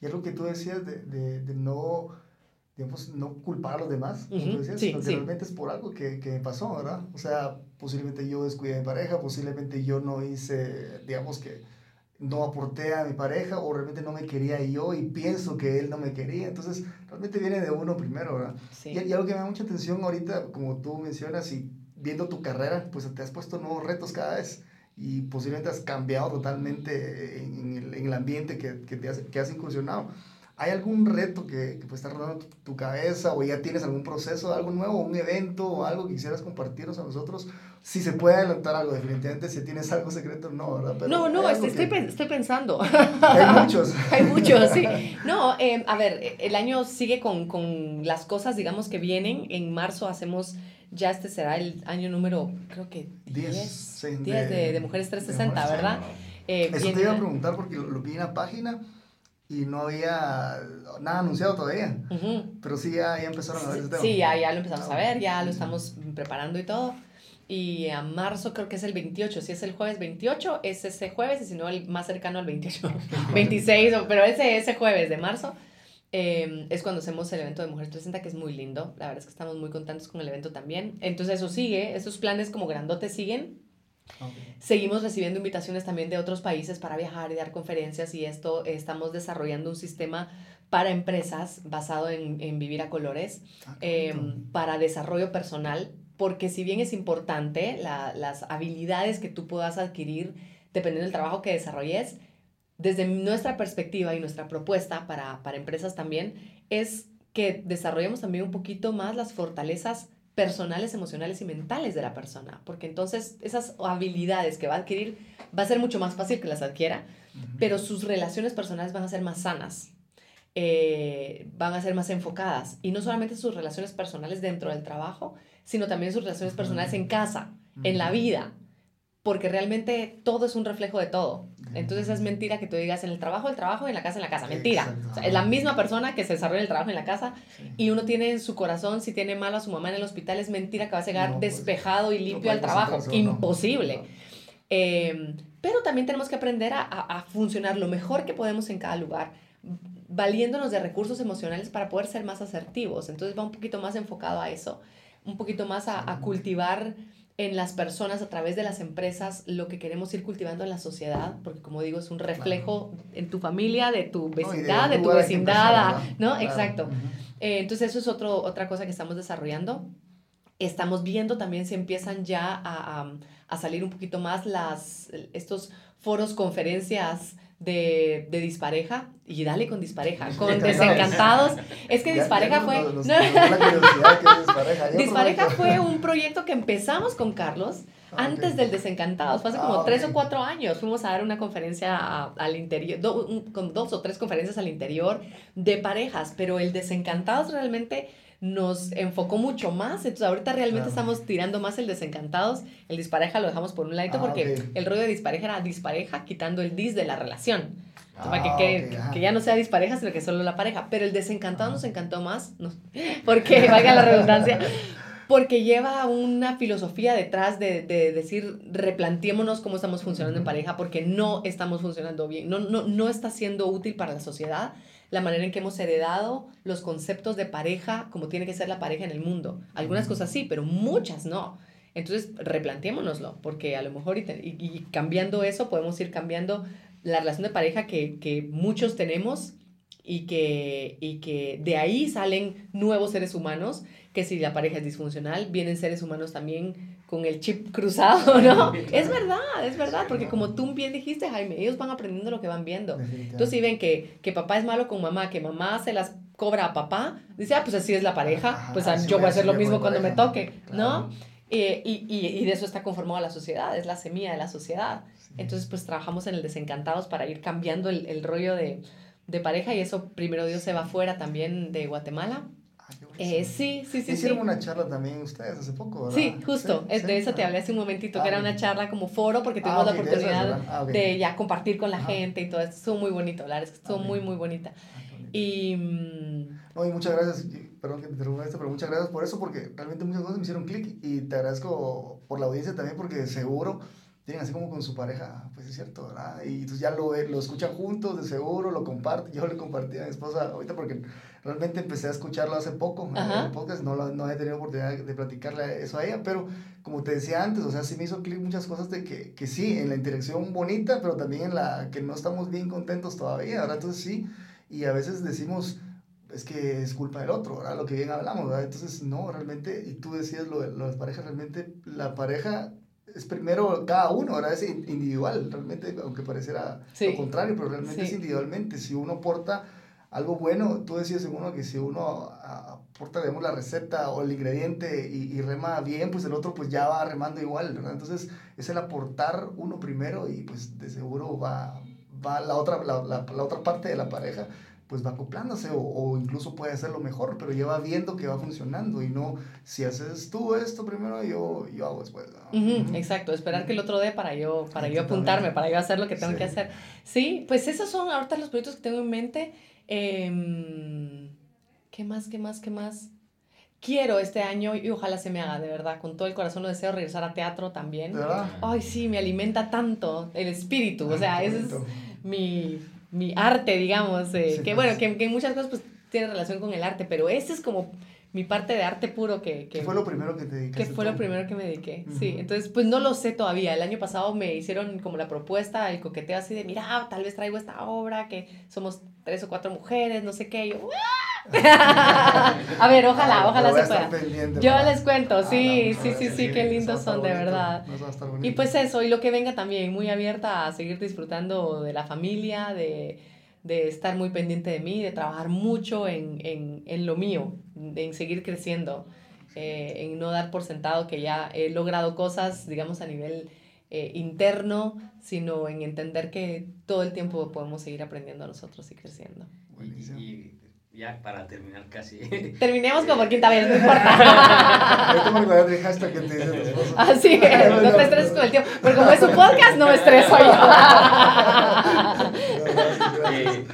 Y es lo que tú decías de, de, de no digamos, no culpar a los demás, como tú decías, sino que realmente es por algo que, que pasó, ¿verdad? O sea, posiblemente yo descuidé a mi pareja, posiblemente yo no hice, digamos que no aporté a mi pareja o realmente no me quería yo y pienso que él no me quería. Entonces, realmente viene de uno primero, ¿verdad? Y, y, algo que me da mucha atención ahorita, como tú mencionas, y viendo tu carrera, pues te has puesto nuevos retos cada vez y posiblemente has cambiado totalmente en, el, en el, ambiente que, que, te has, que has incursionado ¿Hay algún reto que, que puede estar rodando tu, tu, cabeza o ya tienes algún proceso, algo nuevo, un evento o algo que quisieras compartirnos a nosotros? Si se puede adelantar algo, definitivamente, si tienes algo secreto, no, ¿verdad? Pero no, no, estoy, estoy, pensando. Hay muchos. *laughs* Hay muchos, sí. No, eh, a ver, el año sigue con, con las cosas, digamos, que vienen. En marzo hacemos ya este será el año número, creo que 10, 10, de, de, Mujeres 360, de ¿verdad? Eh, Eso te iba a preguntar porque lo, lo vi en la página y no había nada anunciado todavía. Uh -huh. Pero sí, ya, ya, empezaron a ver ese tema. Sí, ya, ya lo empezamos a ver, ya lo estamos preparando y todo. Y a marzo creo que es el 28. Si es el jueves 28, es ese jueves, y si no, el más cercano al 28. 26, *laughs* pero ese, ese jueves de marzo. Eh, es cuando hacemos el evento de Mujeres 360, que es muy lindo. La verdad es que estamos muy contentos con el evento también. Entonces, eso sigue. Esos planes como grandotes siguen. Okay. Seguimos recibiendo invitaciones también de otros países para viajar y dar conferencias y esto estamos desarrollando un sistema para empresas basado en, en vivir a colores, ah, eh, para desarrollo personal, porque si bien es importante la, las habilidades que tú puedas adquirir dependiendo del trabajo que desarrolles, desde nuestra perspectiva y nuestra propuesta para, para empresas también es que desarrollemos también un poquito más las fortalezas personales, emocionales y mentales de la persona, porque entonces esas habilidades que va a adquirir va a ser mucho más fácil que las adquiera, uh -huh. pero sus relaciones personales van a ser más sanas, eh, van a ser más enfocadas, y no solamente sus relaciones personales dentro del trabajo, sino también sus relaciones personales en casa, uh -huh. en la vida, porque realmente todo es un reflejo de todo. Entonces es mentira que tú digas en el trabajo, el trabajo, en la casa, en la casa. Mentira. O sea, es la misma persona que se desarrolla el trabajo en la casa sí. y uno tiene en su corazón, si tiene mal a su mamá en el hospital, es mentira que va a llegar no, pues, despejado y limpio no al trabajo. Imposible. No. Eh, pero también tenemos que aprender a, a, a funcionar lo mejor que podemos en cada lugar valiéndonos de recursos emocionales para poder ser más asertivos. Entonces va un poquito más enfocado a eso, un poquito más a, a cultivar en las personas, a través de las empresas, lo que queremos ir cultivando en la sociedad, porque como digo, es un reflejo claro. en tu familia, de tu vecindad, no, de, de, tu vecindad, ¿no? Claro. Exacto. Uh -huh. eh, entonces eso es otro, otra cosa que estamos desarrollando. Estamos viendo también si empiezan ya a, a, a salir un poquito más las, estos foros, conferencias, de, de, dispareja y dale con dispareja, *laughs* con desencantados. Es que dispareja fue. *laughs* dispareja fue un proyecto que empezamos con Carlos ah, antes del desencantados. Fue hace como ah, tres o cuatro años. Fuimos a dar una conferencia a, al interior, do, un, con dos o tres conferencias al interior de parejas, pero el desencantados realmente nos enfocó mucho más. Entonces, ahorita realmente ah. estamos tirando más el desencantados. El dispareja lo dejamos por un ladito ah, porque okay. el rollo de dispareja era dispareja quitando el dis de la relación. Ah, para que, que, okay, que, ya no sea dispareja, sino que solo la pareja. Pero el desencantado nos encantó más, no, *laughs* porque valga la redundancia, porque lleva una filosofía detrás de, de, decir, replanteémonos cómo estamos funcionando en pareja, porque no estamos funcionando bien, no, no, no está siendo útil para la sociedad la manera en que hemos heredado los conceptos de pareja, como tiene que ser la pareja en el mundo. Algunas cosas sí, pero muchas no. Entonces, replanteémonoslo, porque a lo mejor y, y, y, cambiando eso podemos ir cambiando la relación de pareja que, que muchos tenemos y que, y que de ahí salen nuevos seres humanos, que si la pareja es disfuncional, vienen seres humanos también con el chip cruzado, ¿no? es verdad, es verdad, porque como tú bien dijiste, Jaime, ellos van aprendiendo lo que van viendo. Entonces, si ven que, que papá es malo con mamá, que mamá se las cobra a papá, dice, ah, pues así es la pareja, pues yo voy a hacer lo mismo cuando me toque, ¿no? Y, y, y, de eso está conformada la sociedad, es la semilla de la sociedad. Entonces, pues trabajamos en el Desencantados para ir cambiando el, el rollo de, de pareja y eso, primero Dios, se va fuera también de Guatemala eh, sí, sí, sí. Hicieron sí. una charla también ustedes hace poco, ¿verdad? Sí, justo. Sí, de eso te hablé hace un momentito, ah, que era una charla como foro, porque tuvimos ah, okay, la oportunidad de, ah, okay. de, ya compartir con la ah. gente y todo esto. Estuvo muy bonito, la verdad es que estuvo muy, muy bonita. Y... No, y muchas gracias, perdón que te interrumpa esto, pero muchas gracias por eso, porque realmente muchas cosas me hicieron clic y te agradezco por la audiencia también, porque seguro tienen así como con su pareja, pues es cierto, ¿verdad? Y entonces ya lo, lo escuchan juntos, de seguro, lo comparten. Yo le compartí a mi esposa ahorita porque realmente empecé a escucharlo hace poco en el podcast, no, no he tenido oportunidad de platicarle eso a ella, pero como te decía antes, o sea, sí me hizo clic muchas cosas de que, que sí, en la interacción bonita, pero también en la que no estamos bien contentos todavía, ¿verdad? Entonces sí, y a veces decimos, es que es culpa del otro, ¿verdad? Lo que bien hablamos, ¿verdad? Entonces, no, realmente, y tú decías lo de, lo de las parejas, realmente la pareja es primero cada uno, ¿verdad? Es individual, realmente, aunque pareciera sí. lo contrario, pero realmente sí. es individualmente. Si uno porta algo bueno, tú decías en uno que si uno aporta, digamos, la receta o el ingrediente y, y, rema bien, pues el otro pues ya va remando igual, ¿verdad? Entonces es el aportar uno primero y pues de seguro va, va la, otra, la, la, la otra parte de la pareja pues va acoplándose o, o, incluso puede hacerlo mejor, pero ya va viendo que va funcionando y no, si haces tú esto primero, yo, yo hago después. Exacto, esperar que el otro dé para yo, para yo apuntarme, para yo hacer lo que tengo que hacer. Sí, pues esos son ahorita los proyectos que tengo en mente. Eh, ¿Qué más, qué más, qué más? Quiero este año y ojalá se me haga, de verdad, con todo el corazón lo deseo regresar a teatro también. ¿verdad? Ay, sí, me alimenta tanto el espíritu, o sea, ese es mi mi arte, digamos, eh, que bueno, que, que, muchas cosas pues tiene relación con el arte, pero ese es como mi parte de arte puro que... que ¿Qué fue lo primero que te dedicaste? Que fue lo primero que me dediqué, sí. Entonces, pues no lo sé todavía. El año pasado me hicieron como la propuesta, el coqueteo así de, mira, tal vez traigo esta obra, que somos tres o cuatro mujeres, no sé qué. yo, *laughs* a ver, ojalá, ojalá se pueda. Yo les cuento, sí, sí, sí, sí, qué lindos son, de verdad. Y pues eso, y lo que venga también, muy abierta a seguir disfrutando de la familia, de, de estar muy pendiente de mí, de trabajar mucho en, en, en lo mío, en seguir creciendo, eh, en no dar por sentado que ya he logrado cosas, digamos, a nivel eh, interno, sino en entender que todo el tiempo podemos seguir aprendiendo a nosotros y creciendo. Y, ya para terminar casi. *laughs* Terminemos como por quinta vez, no importa. *laughs* Yo tengo que el hashtag que te dice tu esposo. Así es, no, te estreses con el tiempo. Porque como es un podcast, no me estreso yo. *laughs* eh,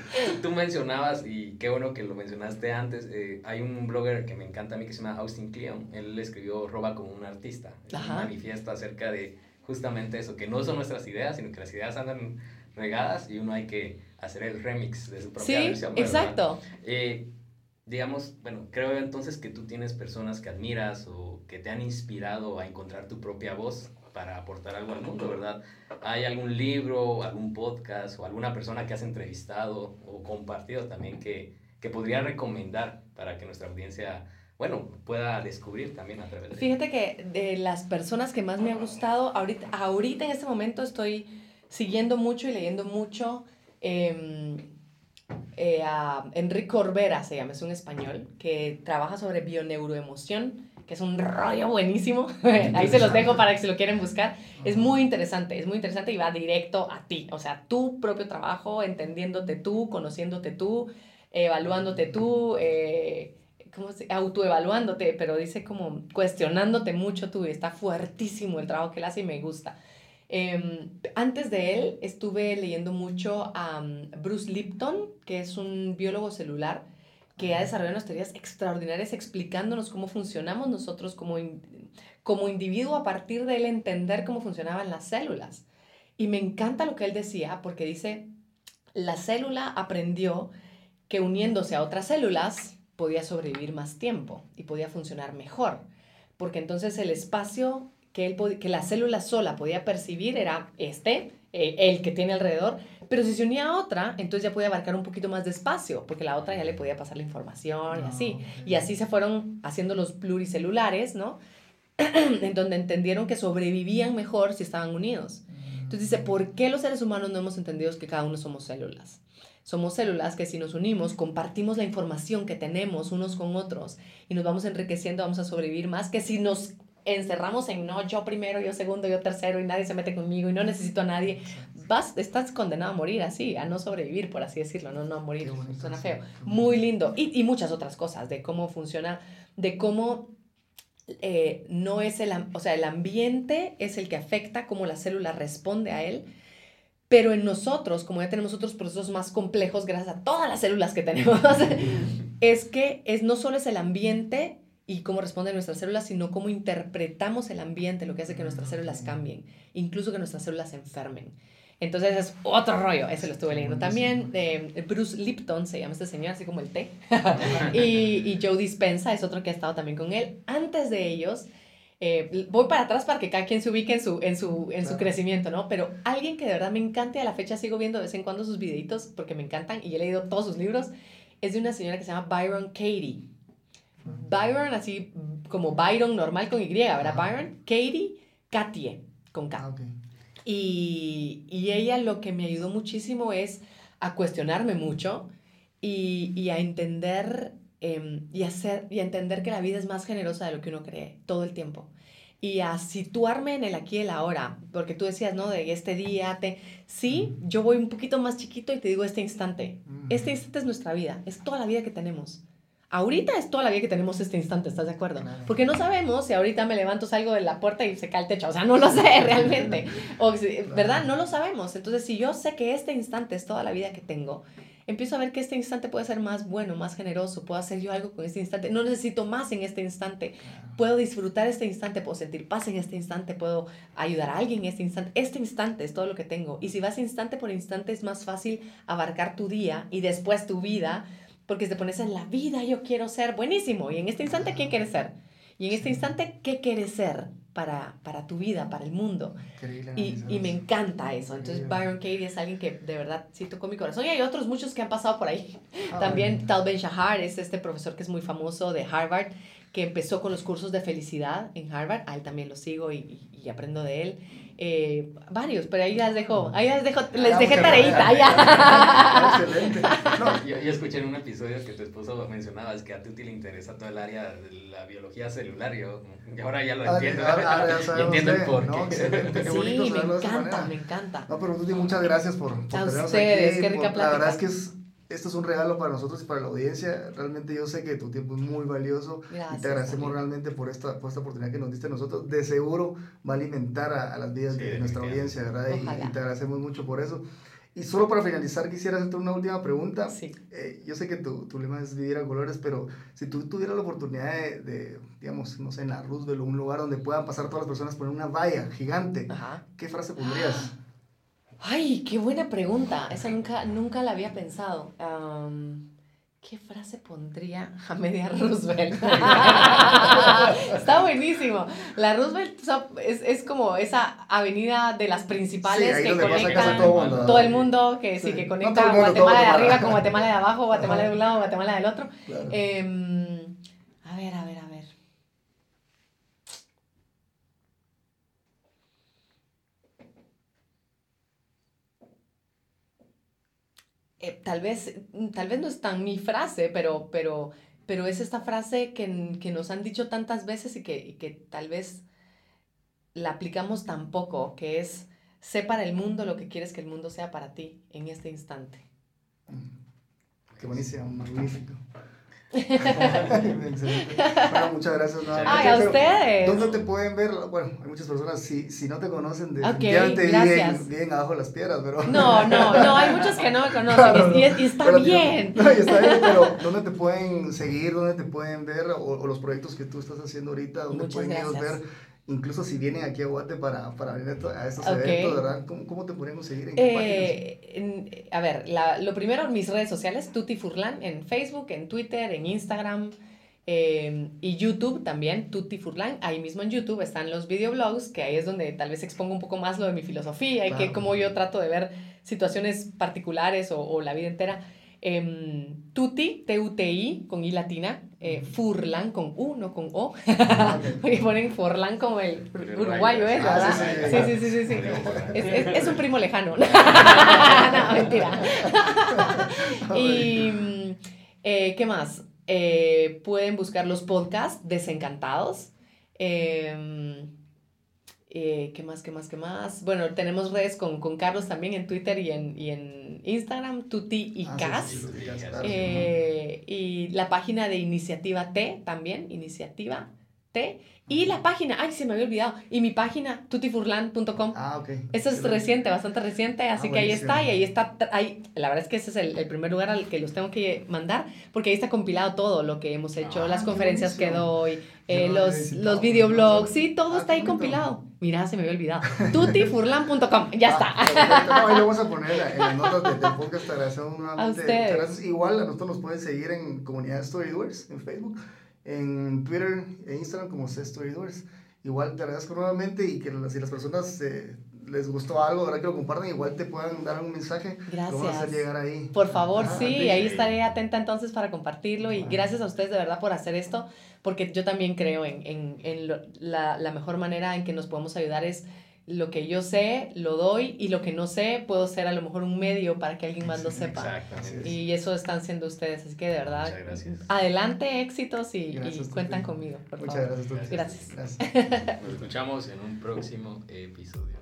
tú mencionabas, y qué bueno que lo mencionaste antes, eh, hay un blogger que me encanta a mí que se llama Austin Kleon. Él escribió Roba como un artista. Él manifiesta acerca de justamente eso, que no son nuestras ideas, sino que las ideas andan regadas y uno hay que hacer el remix de su propia sí, versión. exacto. Eh, digamos, bueno, creo entonces que tú tienes personas que admiras o que te han inspirado a encontrar tu propia voz para aportar algo al mundo, ¿verdad? ¿Hay algún libro, algún podcast o alguna persona que has entrevistado o compartido también que, que podría recomendar para que nuestra audiencia, bueno, pueda descubrir también a través de... Fíjate que de las personas que más me ha gustado, ahorita, ahorita en este momento estoy siguiendo mucho y leyendo mucho eh, eh, a Enrique Corbera, se llama, es un español, que trabaja sobre bioneuroemoción, que es un rollo buenísimo. *laughs* Ahí se los dejo para que si lo quieren buscar. Es muy interesante, es muy interesante y va directo a ti. O sea, tu propio trabajo, entendiéndote tú, conociéndote tú, evaluándote tú, eh, ¿cómo se? autoevaluándote, pero dice como cuestionándote mucho tú. Y está fuertísimo el trabajo que él hace y me gusta. Eh, antes de él estuve leyendo mucho a um, Bruce Lipton, que es un biólogo celular que ha desarrollado unas teorías extraordinarias explicándonos cómo funcionamos nosotros como, in, como individuo a partir de él entender cómo funcionaban las células. Y me encanta lo que él decía porque dice, la célula aprendió que uniéndose a otras células podía sobrevivir más tiempo y podía funcionar mejor, porque entonces el espacio que, él, que la célula sola podía percibir era este, eh, el que tiene alrededor, pero si se unía a otra, entonces ya podía abarcar un poquito más de espacio, porque la otra ya le podía pasar la información y ah, así. Y así se fueron haciendo los pluricelulares, ¿no? *clears throat* en donde entendieron que sobrevivían mejor si estaban unidos. Entonces dice, ¿por qué los seres humanos no hemos entendido que cada uno somos células? Somos células que si nos unimos, compartimos la información que tenemos unos con otros y nos vamos enriqueciendo, vamos a sobrevivir más que si nos encerramos en no, yo primero, yo segundo, yo tercero y nadie se mete conmigo y no necesito a nadie, vas, estás condenado a morir así, a no sobrevivir, por así decirlo, no, no a morir, suena feo. Muy lindo. Y, y, muchas otras cosas de cómo funciona, de cómo eh, no es el, o sea, el ambiente es el que afecta cómo la célula responde a él. Pero en nosotros, como ya tenemos otros procesos más complejos, gracias a todas las células que tenemos, *laughs* es que es, no solo es el ambiente y cómo responden nuestras células, sino cómo interpretamos el ambiente, lo que hace que nuestras células cambien, incluso que nuestras células se enfermen. Entonces es otro rollo, ese lo estuve leyendo también. de Bruce Lipton se llama este señor, así como el té. *laughs* y, y Joe Dispensa es otro que ha estado también con él. Antes de ellos, eh, voy para atrás para que cada quien se ubique en su, en su, en su crecimiento, ¿no? Pero alguien que de verdad me encanta y a la fecha sigo viendo de vez en cuando sus videitos porque me encantan y he leído todos sus libros, es de una señora que se llama Byron Katie. Byron, así como Byron normal con Y, ¿verdad? Byron, Katie, Katie, con K. Ah, okay. y, y ella lo que me ayudó muchísimo es a cuestionarme mucho y, y a entender em, y, hacer, y entender que la vida es más generosa de lo que uno cree todo el tiempo y a situarme en el aquí y el ahora, porque tú decías, ¿no? De este día, te... sí, yo voy un poquito más chiquito y te digo este instante. Este instante es nuestra vida, es toda la vida que tenemos. Ahorita es toda la vida que tenemos este instante, ¿estás de acuerdo? Porque no sabemos si ahorita me levanto, salgo de la puerta y se cae el techo, o sea, no lo sé *laughs* realmente, o, ¿verdad? No lo sabemos. Entonces, si yo sé que este instante es toda la vida que tengo, empiezo a ver que este instante puede ser más bueno, más generoso, puedo hacer yo algo con este instante, no necesito más en este instante, puedo disfrutar este instante, puedo sentir paz en este instante, puedo ayudar a alguien en este instante. Este instante es todo lo que tengo. Y si vas instante por instante es más fácil abarcar tu día y después tu vida, porque te pones en la vida, yo quiero ser buenísimo. Y en este instante, ¿quién quieres ser? Y en este instante, ¿qué quieres ser? Para, para tu vida, para el mundo. Y, y, me encanta eso. Entonces Byron Katie es alguien que de verdad sí tocó mi corazón. Y hay otros muchos que han pasado por ahí. Ah, También Tal Ben Shahar es este profesor que es muy famoso de Harvard, que empezó con los cursos de felicidad en Harvard. A él también lo sigo y, y aprendo de él. Eh, varios, pero ahí las dejo, ahí las dejo, les dejé tareita, ya. Excelente. Yo, yo, escuché en un episodio que tu esposo mencionaba es que a Tuti le interesa todo el área de la biología celular, yo, y ahora ya lo entiendo, ya *laughs* entiendo el por qué. Excelente, qué bonito sí, me encanta, me encanta. No, pero Tuti, muchas gracias por, por a ustedes, aquí, qué rica por, La verdad es que es esto es un regalo para nosotros y para la audiencia. Realmente yo sé que tu tiempo es muy valioso y te agradecemos realmente por esta, por esta oportunidad que nos diste a nosotros. De seguro va a alimentar a, las vidas de, nuestra audiencia, ¿verdad? Y, te agradecemos mucho por eso. Y solo para finalizar, quisiera hacerte una última pregunta. Sí. Eh, yo sé que tu, tu, lema es vivir a colores, pero si tú tuvieras la oportunidad de, digamos, no sé, en la Roosevelt o un lugar donde puedan pasar todas las personas por una valla gigante, ¿qué frase pondrías? Ay, qué buena pregunta. Esa nunca, nunca la había pensado. ¿Qué frase pondría a media *laughs* Roosevelt? *laughs* Está buenísimo. La Roosevelt es, es, como esa avenida de las principales que conecta todo, el mundo, que sí, que conecta Guatemala de arriba con Guatemala de abajo, Guatemala de un lado, Guatemala del otro. Em, a ver, a ver, a ver. Eh, tal, vez, tal vez no es tan mi frase, pero, pero, pero es esta frase que, que nos han dicho tantas veces y que, que tal vez la aplicamos tan poco, que es, sé para el mundo lo que quieres que el mundo sea para ti en este instante. Mm. Qué buenísimo, magnífico. Bueno, muchas gracias. Ay, a ustedes. ¿Dónde te pueden ver? Bueno, hay muchas personas, si, si no te conocen, definitivamente okay, viven, abajo de las piedras, pero... No, no, no, hay muchos que no me conocen y, está bien. No, y está bien, pero ¿dónde te pueden seguir? ¿Dónde te pueden ver? O, los proyectos que tú estás haciendo ahorita, ¿dónde pueden ellos ver? Incluso si vienen aquí a Guate para, para venir a estos eventos, ¿verdad? ¿Cómo, ¿Cómo, te podemos seguir? ¿En qué eh, a ver, la, lo primero, mis redes sociales, Tuti Furlan, en Facebook, en Twitter, en Instagram eh, y YouTube también, Tuti Furlan. Ahí mismo en YouTube están los videoblogs, que ahí es donde tal vez expongo un poco más lo de mi filosofía y que cómo yo trato de ver situaciones particulares o, o la vida entera. Eh, tuti, T-U-T-I, con I latina, eh, Furlan con U, no con O. y *laughs* ponen Furlan como el uruguayo, ¿eh? Sí, sí, sí, sí. sí, Es, es, es, un primo lejano. *laughs* no, mentira. *laughs* y, eh, ¿qué más? Eh, pueden buscar los podcasts Desencantados. Eh, eh, ¿Qué más, qué más, qué más? Bueno, tenemos redes con, con Carlos también en Twitter y en, y en Instagram, Tuti y ah, Cas. Eh, y la página de Iniciativa T también, Iniciativa T. Y la página, ay, se me había olvidado. Y mi página, tutifurlan.com. Ah, ok. Eso es reciente, bastante reciente, así ah, que ahí está. Y ahí está, ahí, la verdad es que ese es el, el, primer lugar al que los tengo que mandar, porque ahí está compilado todo lo que hemos hecho, ah, las conferencias que doy, eh, los, los videoblogs, sí, todo ah, está ahí compilado. Mira, se me había olvidado. *laughs* tutifurlan.com, ya está. No, ahí lo vamos a poner en las notas de, de podcast. Te agradecemos nuevamente. A ustedes. Igual a nosotros nos pueden seguir en Comunidad Storydoers en Facebook en Twitter e Instagram como C Storydoers. Igual te agradezco nuevamente y que si las personas eh, les gustó algo, ahora que lo compartan, igual te puedan dar un mensaje. Gracias. hacer llegar ahí. Por favor, sí, ahí estaré atenta entonces para compartirlo y gracias a ustedes de verdad por hacer esto, porque yo también creo en, en, en la, la mejor manera en que nos podemos ayudar es lo que yo sé, lo doy y lo que no sé, puedo ser a lo mejor un medio para que alguien más lo *laughs* sepa. Exactamente. Y eso están siendo ustedes, así que de verdad, Muchas gracias. adelante, éxitos y, cuentan conmigo, por Muchas favor. gracias. Gracias. Gracias. Nos escuchamos en un próximo episodio.